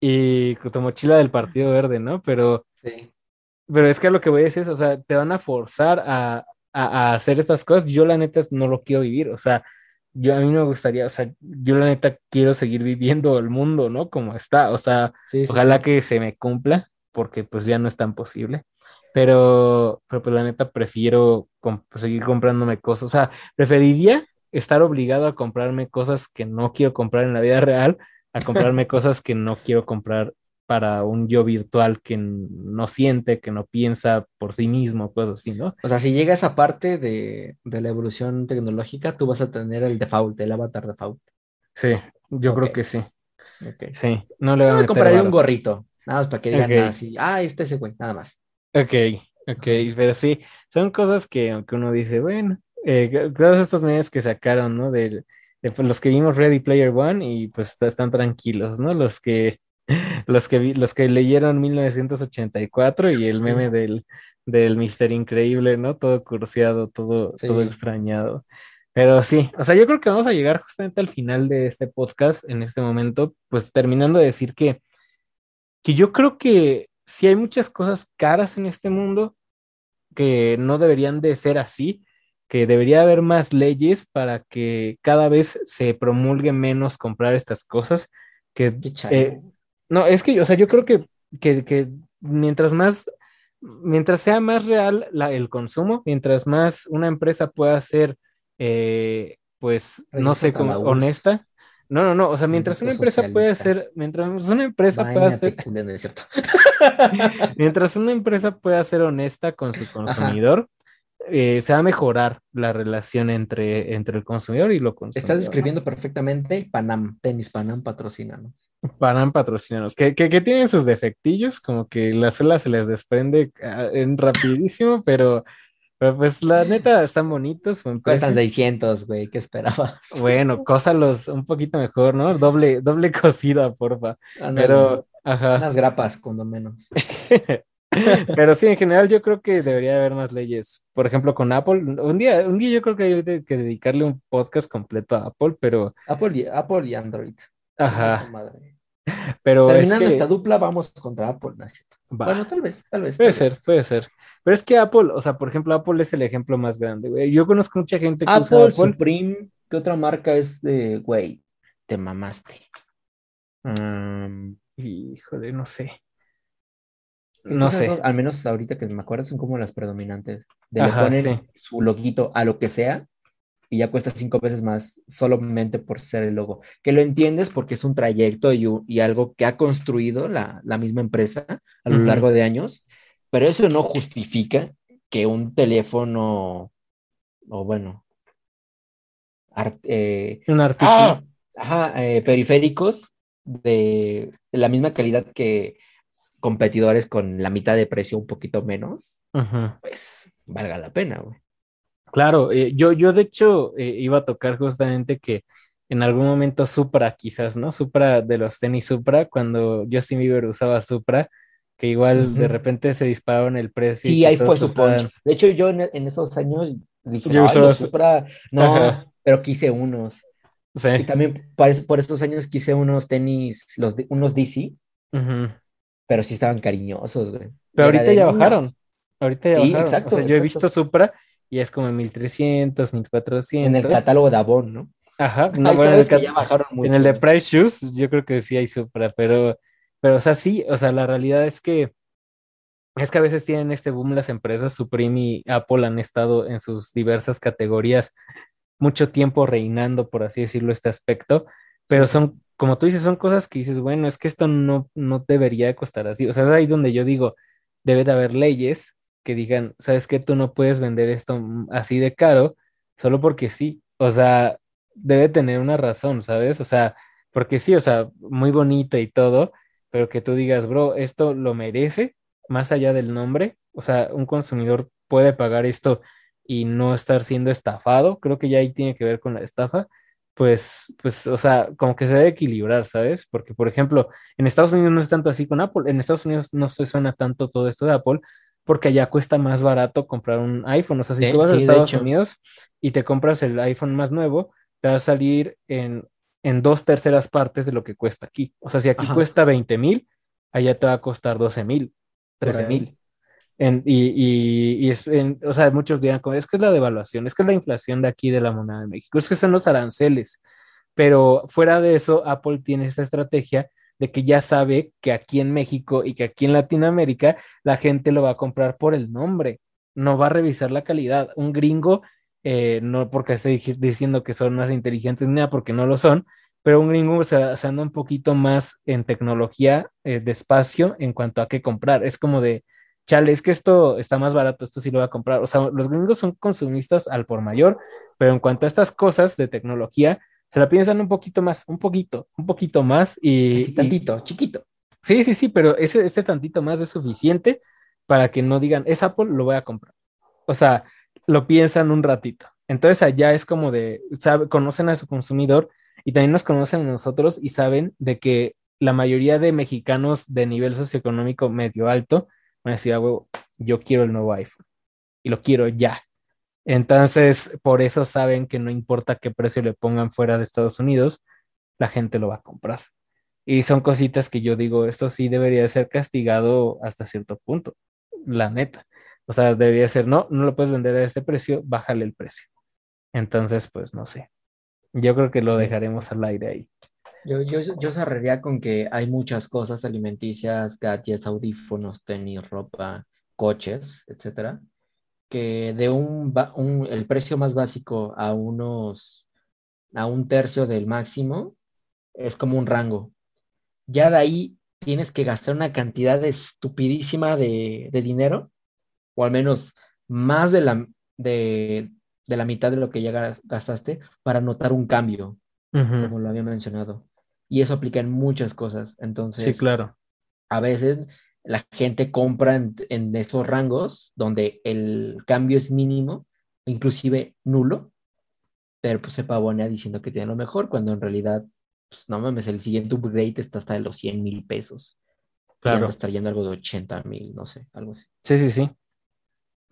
y con tu mochila del Partido Verde, ¿no? Pero, sí. pero es que lo que voy a decir es, o sea, te van a forzar a, hacer estas cosas. Yo la neta no lo quiero vivir, o sea, yo a mí me gustaría, o sea, yo la neta quiero seguir viviendo el mundo, ¿no? Como está, o sea, ojalá que se me cumpla, porque pues ya no es tan posible. Pero, pero pues la neta prefiero pues, seguir comprándome cosas, o sea, preferiría estar obligado a comprarme cosas que no quiero comprar en la vida real a comprarme [LAUGHS] cosas que no quiero comprar para un yo virtual que no siente, que no piensa por sí mismo, cosas así, ¿no? O sea, si llega esa parte de, la evolución tecnológica, tú vas a tener el default, el avatar default. Sí, yo creo que sí. Okay. Sí, no le voy a compraré un gorrito, nada más para que digan así, ah, este es ese güey, nada más. Ok, ok, pero sí, son cosas que aunque uno dice, bueno, eh, todas estas medidas que sacaron, ¿no? De, pues, los que vimos Ready Player One y pues están tranquilos, ¿no? Los que, [LAUGHS] los que, los que leyeron 1984 y el meme del, del Mister Increíble, ¿no? Todo curseado, todo, todo extrañado. Pero sí, o sea, yo creo que vamos a llegar justamente al final de este podcast en este momento, pues terminando de decir que, que yo creo que si hay muchas cosas caras en este mundo que no deberían de ser así, que debería haber más leyes para que cada vez se promulgue menos comprar estas cosas. Que, eh, no, es que, o sea, yo creo que, que, mientras más, mientras sea más real el consumo, mientras más una empresa pueda ser, eh, pues, no sé, como honesta. No, no, no, o sea, mientras una empresa pueda ser, mientras una empresa pueda ser, [LAUGHS] [LAUGHS] mientras una empresa pueda ser honesta con su consumidor, eh, se va a mejorar la relación entre, entre el consumidor y lo consumidor. Estás describiendo perfectamente Panam, tenis Panam patrocinanos. Panam patrocinanos, que, que, tienen sus defectillos, como que la suela se les desprende ah, en rapidísimo, pero, pues la neta están bonitos. Cuestan 600, güey, ¿qué esperabas? Bueno, [LAUGHS] cósalos un poquito mejor, ¿no? Doble, doble cosida, porfa. pero, ajá. Unas grapas, cuando menos. [LAUGHS] [LAUGHS] Pero sí, en general yo creo que debería haber más leyes. Por ejemplo, con Apple. Un día, un día yo creo que hay que dedicarle un podcast completo a Apple, pero. Apple y, Apple y Android. Ajá. Pero Terminando esta dupla, vamos contra Apple, Bueno, tal vez, tal vez. Puede ser, puede ser. Pero es que Apple, o sea, por ejemplo, Apple es el ejemplo más grande, güey. Yo conozco mucha gente que usa Apple. Supreme, ¿qué otra marca es de, güey? Te mamaste. Um, híjole, no sé. No sé. al menos ahorita que me acuerdo, son como las predominantes. De le ponen su loguito a lo que sea y ya cuesta cinco veces más solamente por ser el logo. Que lo entiendes porque es un trayecto y, algo que ha construido la, misma empresa a lo largo de años, pero eso no justifica que un teléfono, o bueno, eh, un artículo. Ah, ajá, eh, periféricos de la misma calidad que competidores con la mitad de precio, un poquito menos, pues valga la pena, güey. Claro, eh, yo, yo de hecho eh, iba a tocar justamente que en algún momento Supra, quizás, ¿no? Supra de los tenis Supra, cuando Justin Bieber usaba Supra, que igual de repente se dispararon el precio. Sí, ahí fue su punch. De hecho, yo en, esos años dije, yo usaba Supra, no, pero quise unos. Sí. Y también por, por, estos años quise unos tenis, los unos DC, pero sí estaban cariñosos, güey. Pero ahorita ya bajaron. Ahorita ya bajaron. Exacto, o sea, yo he visto Supra y es como 1300, 1400. En el catálogo de Avon, ¿no? Ajá, no, bueno, en, el, ya bajaron mucho, en el de Price Shoes, yo creo que sí hay Supra, pero, pero, o sea, sí, o sea, la realidad es que es que a veces tienen este boom las empresas, Supreme y Apple han estado en sus diversas categorías mucho tiempo reinando, por así decirlo, este aspecto, pero son como tú dices, son cosas que dices, bueno, es que esto no, no debería costar así. O sea, es ahí donde yo digo, debe de haber leyes que digan, sabes que tú no puedes vender esto así de caro solo porque sí. O sea, debe tener una razón, ¿sabes? O sea, Porque sí, o sea, muy bonita y todo, pero que tú digas, bro, esto lo merece, más allá del nombre, o sea, un consumidor puede pagar esto y no estar siendo estafado, creo que ya ahí tiene que ver con la estafa, pues, pues, o sea, como que se debe equilibrar, ¿sabes? Porque, por ejemplo, en Estados Unidos no es tanto así con Apple, en Estados Unidos no se suena tanto todo esto de Apple, porque allá cuesta más barato comprar un iPhone, o sea, si tú vas a Estados Unidos y te compras el iPhone más nuevo, te va a salir en, en dos terceras partes de lo que cuesta aquí. O sea, si aquí cuesta 20 mil, allá te va a costar 12 mil, 13 mil. Y, y, es, o sea, muchos dirán, es que es la devaluación, es que es la inflación de aquí de la moneda de México, es que son los aranceles. Pero fuera de eso, Apple tiene esa estrategia de que ya sabe que aquí en México y que aquí en Latinoamérica la gente lo va a comprar por el nombre, no va a revisar la calidad. Un gringo eh, no porque esté diciendo que son más inteligentes ni nada, porque no lo son, pero un gringo se, anda un poquito más en tecnología eh, despacio en cuanto a qué comprar. Es como de, chale, es que esto está más barato, esto sí lo voy a comprar. O sea, los gringos son consumistas al por mayor, pero en cuanto a estas cosas de tecnología, se la piensan un poquito más, un poquito, un poquito más y... tantito, chiquito. Sí, sí, sí, pero ese, ese tantito más es suficiente para que no digan, es Apple, lo voy a comprar. O sea, lo piensan un ratito. Entonces allá es como de, sabe, conocen a su consumidor y también nos conocen a nosotros y saben de que la mayoría de mexicanos de nivel socioeconómico medio alto van a decir, ah, yo quiero el nuevo iPhone y lo quiero ya. Entonces, por eso saben que no importa qué precio le pongan fuera de Estados Unidos, la gente lo va a comprar. Y son cositas que yo digo, esto sí debería ser castigado hasta cierto punto, la neta. O sea, debería ser, no, no lo puedes vender a este precio, bájale el precio. Entonces, pues no sé. Yo creo que lo dejaremos al aire ahí. Yo, yo, yo cerraría con que hay muchas cosas alimenticias, gadgets, audífonos, tenis, ropa, coches, etcétera, que de un, un, el precio más básico a unos a un tercio del máximo es como un rango. Ya de ahí tienes que gastar una cantidad estupidísima de, de dinero o al menos más de la, de, la mitad de lo que ya gastaste para notar un cambio, como lo había mencionado. Y eso aplica en muchas cosas. Entonces, sí, claro. A veces la gente compra en, en estos rangos donde el cambio es mínimo, inclusive nulo, pero pues se pavonea diciendo que tiene lo mejor, cuando en realidad, pues no mames, el siguiente upgrade está hasta de los 100 mil pesos. Claro. Está yendo algo de 80 mil, no sé, algo así. Sí, sí, sí.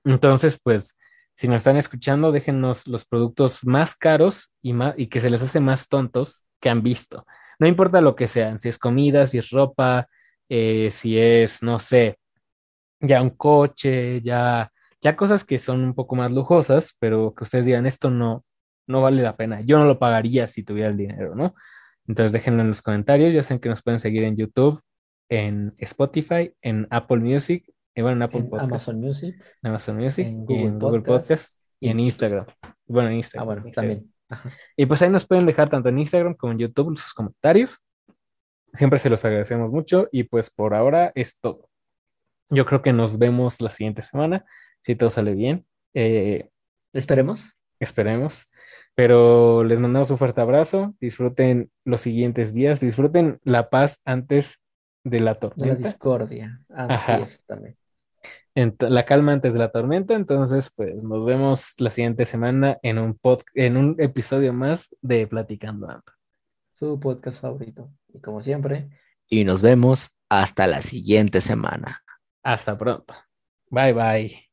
Entonces, pues, si nos están escuchando, déjenos los productos más caros y, más, y que se les hace más tontos que han visto. No importa lo que sean, si es comida, si es ropa, eh, si es, no sé, ya un coche, ya, ya cosas que son un poco más lujosas, pero que ustedes digan, esto no, no vale la pena. Yo no lo pagaría si tuviera el dinero, ¿no? Entonces déjenlo en los comentarios. Ya saben que nos pueden seguir en YouTube, en Spotify, en Apple Music y bueno, en Apple Podcast. Amazon Music. Amazon Music. En Google, y en Google Podcast. Y en Instagram. Bueno, en Instagram. Ah, bueno, también. Y pues ahí nos pueden dejar tanto en Instagram como en YouTube sus comentarios. Siempre se los agradecemos mucho. Y pues por ahora es todo. Yo creo que nos vemos la siguiente semana. Si todo sale bien. Eh, esperemos. Esperemos. Pero les mandamos un fuerte abrazo. Disfruten los siguientes días. Disfruten la paz antes de la tormenta. la discordia. Ajá. La calma antes de la tormenta. Entonces, pues nos vemos la siguiente semana en un, pod, en un episodio más de Platicando Ando. Su podcast favorito. Y como siempre. Y nos vemos hasta la siguiente semana. Hasta pronto. Bye bye.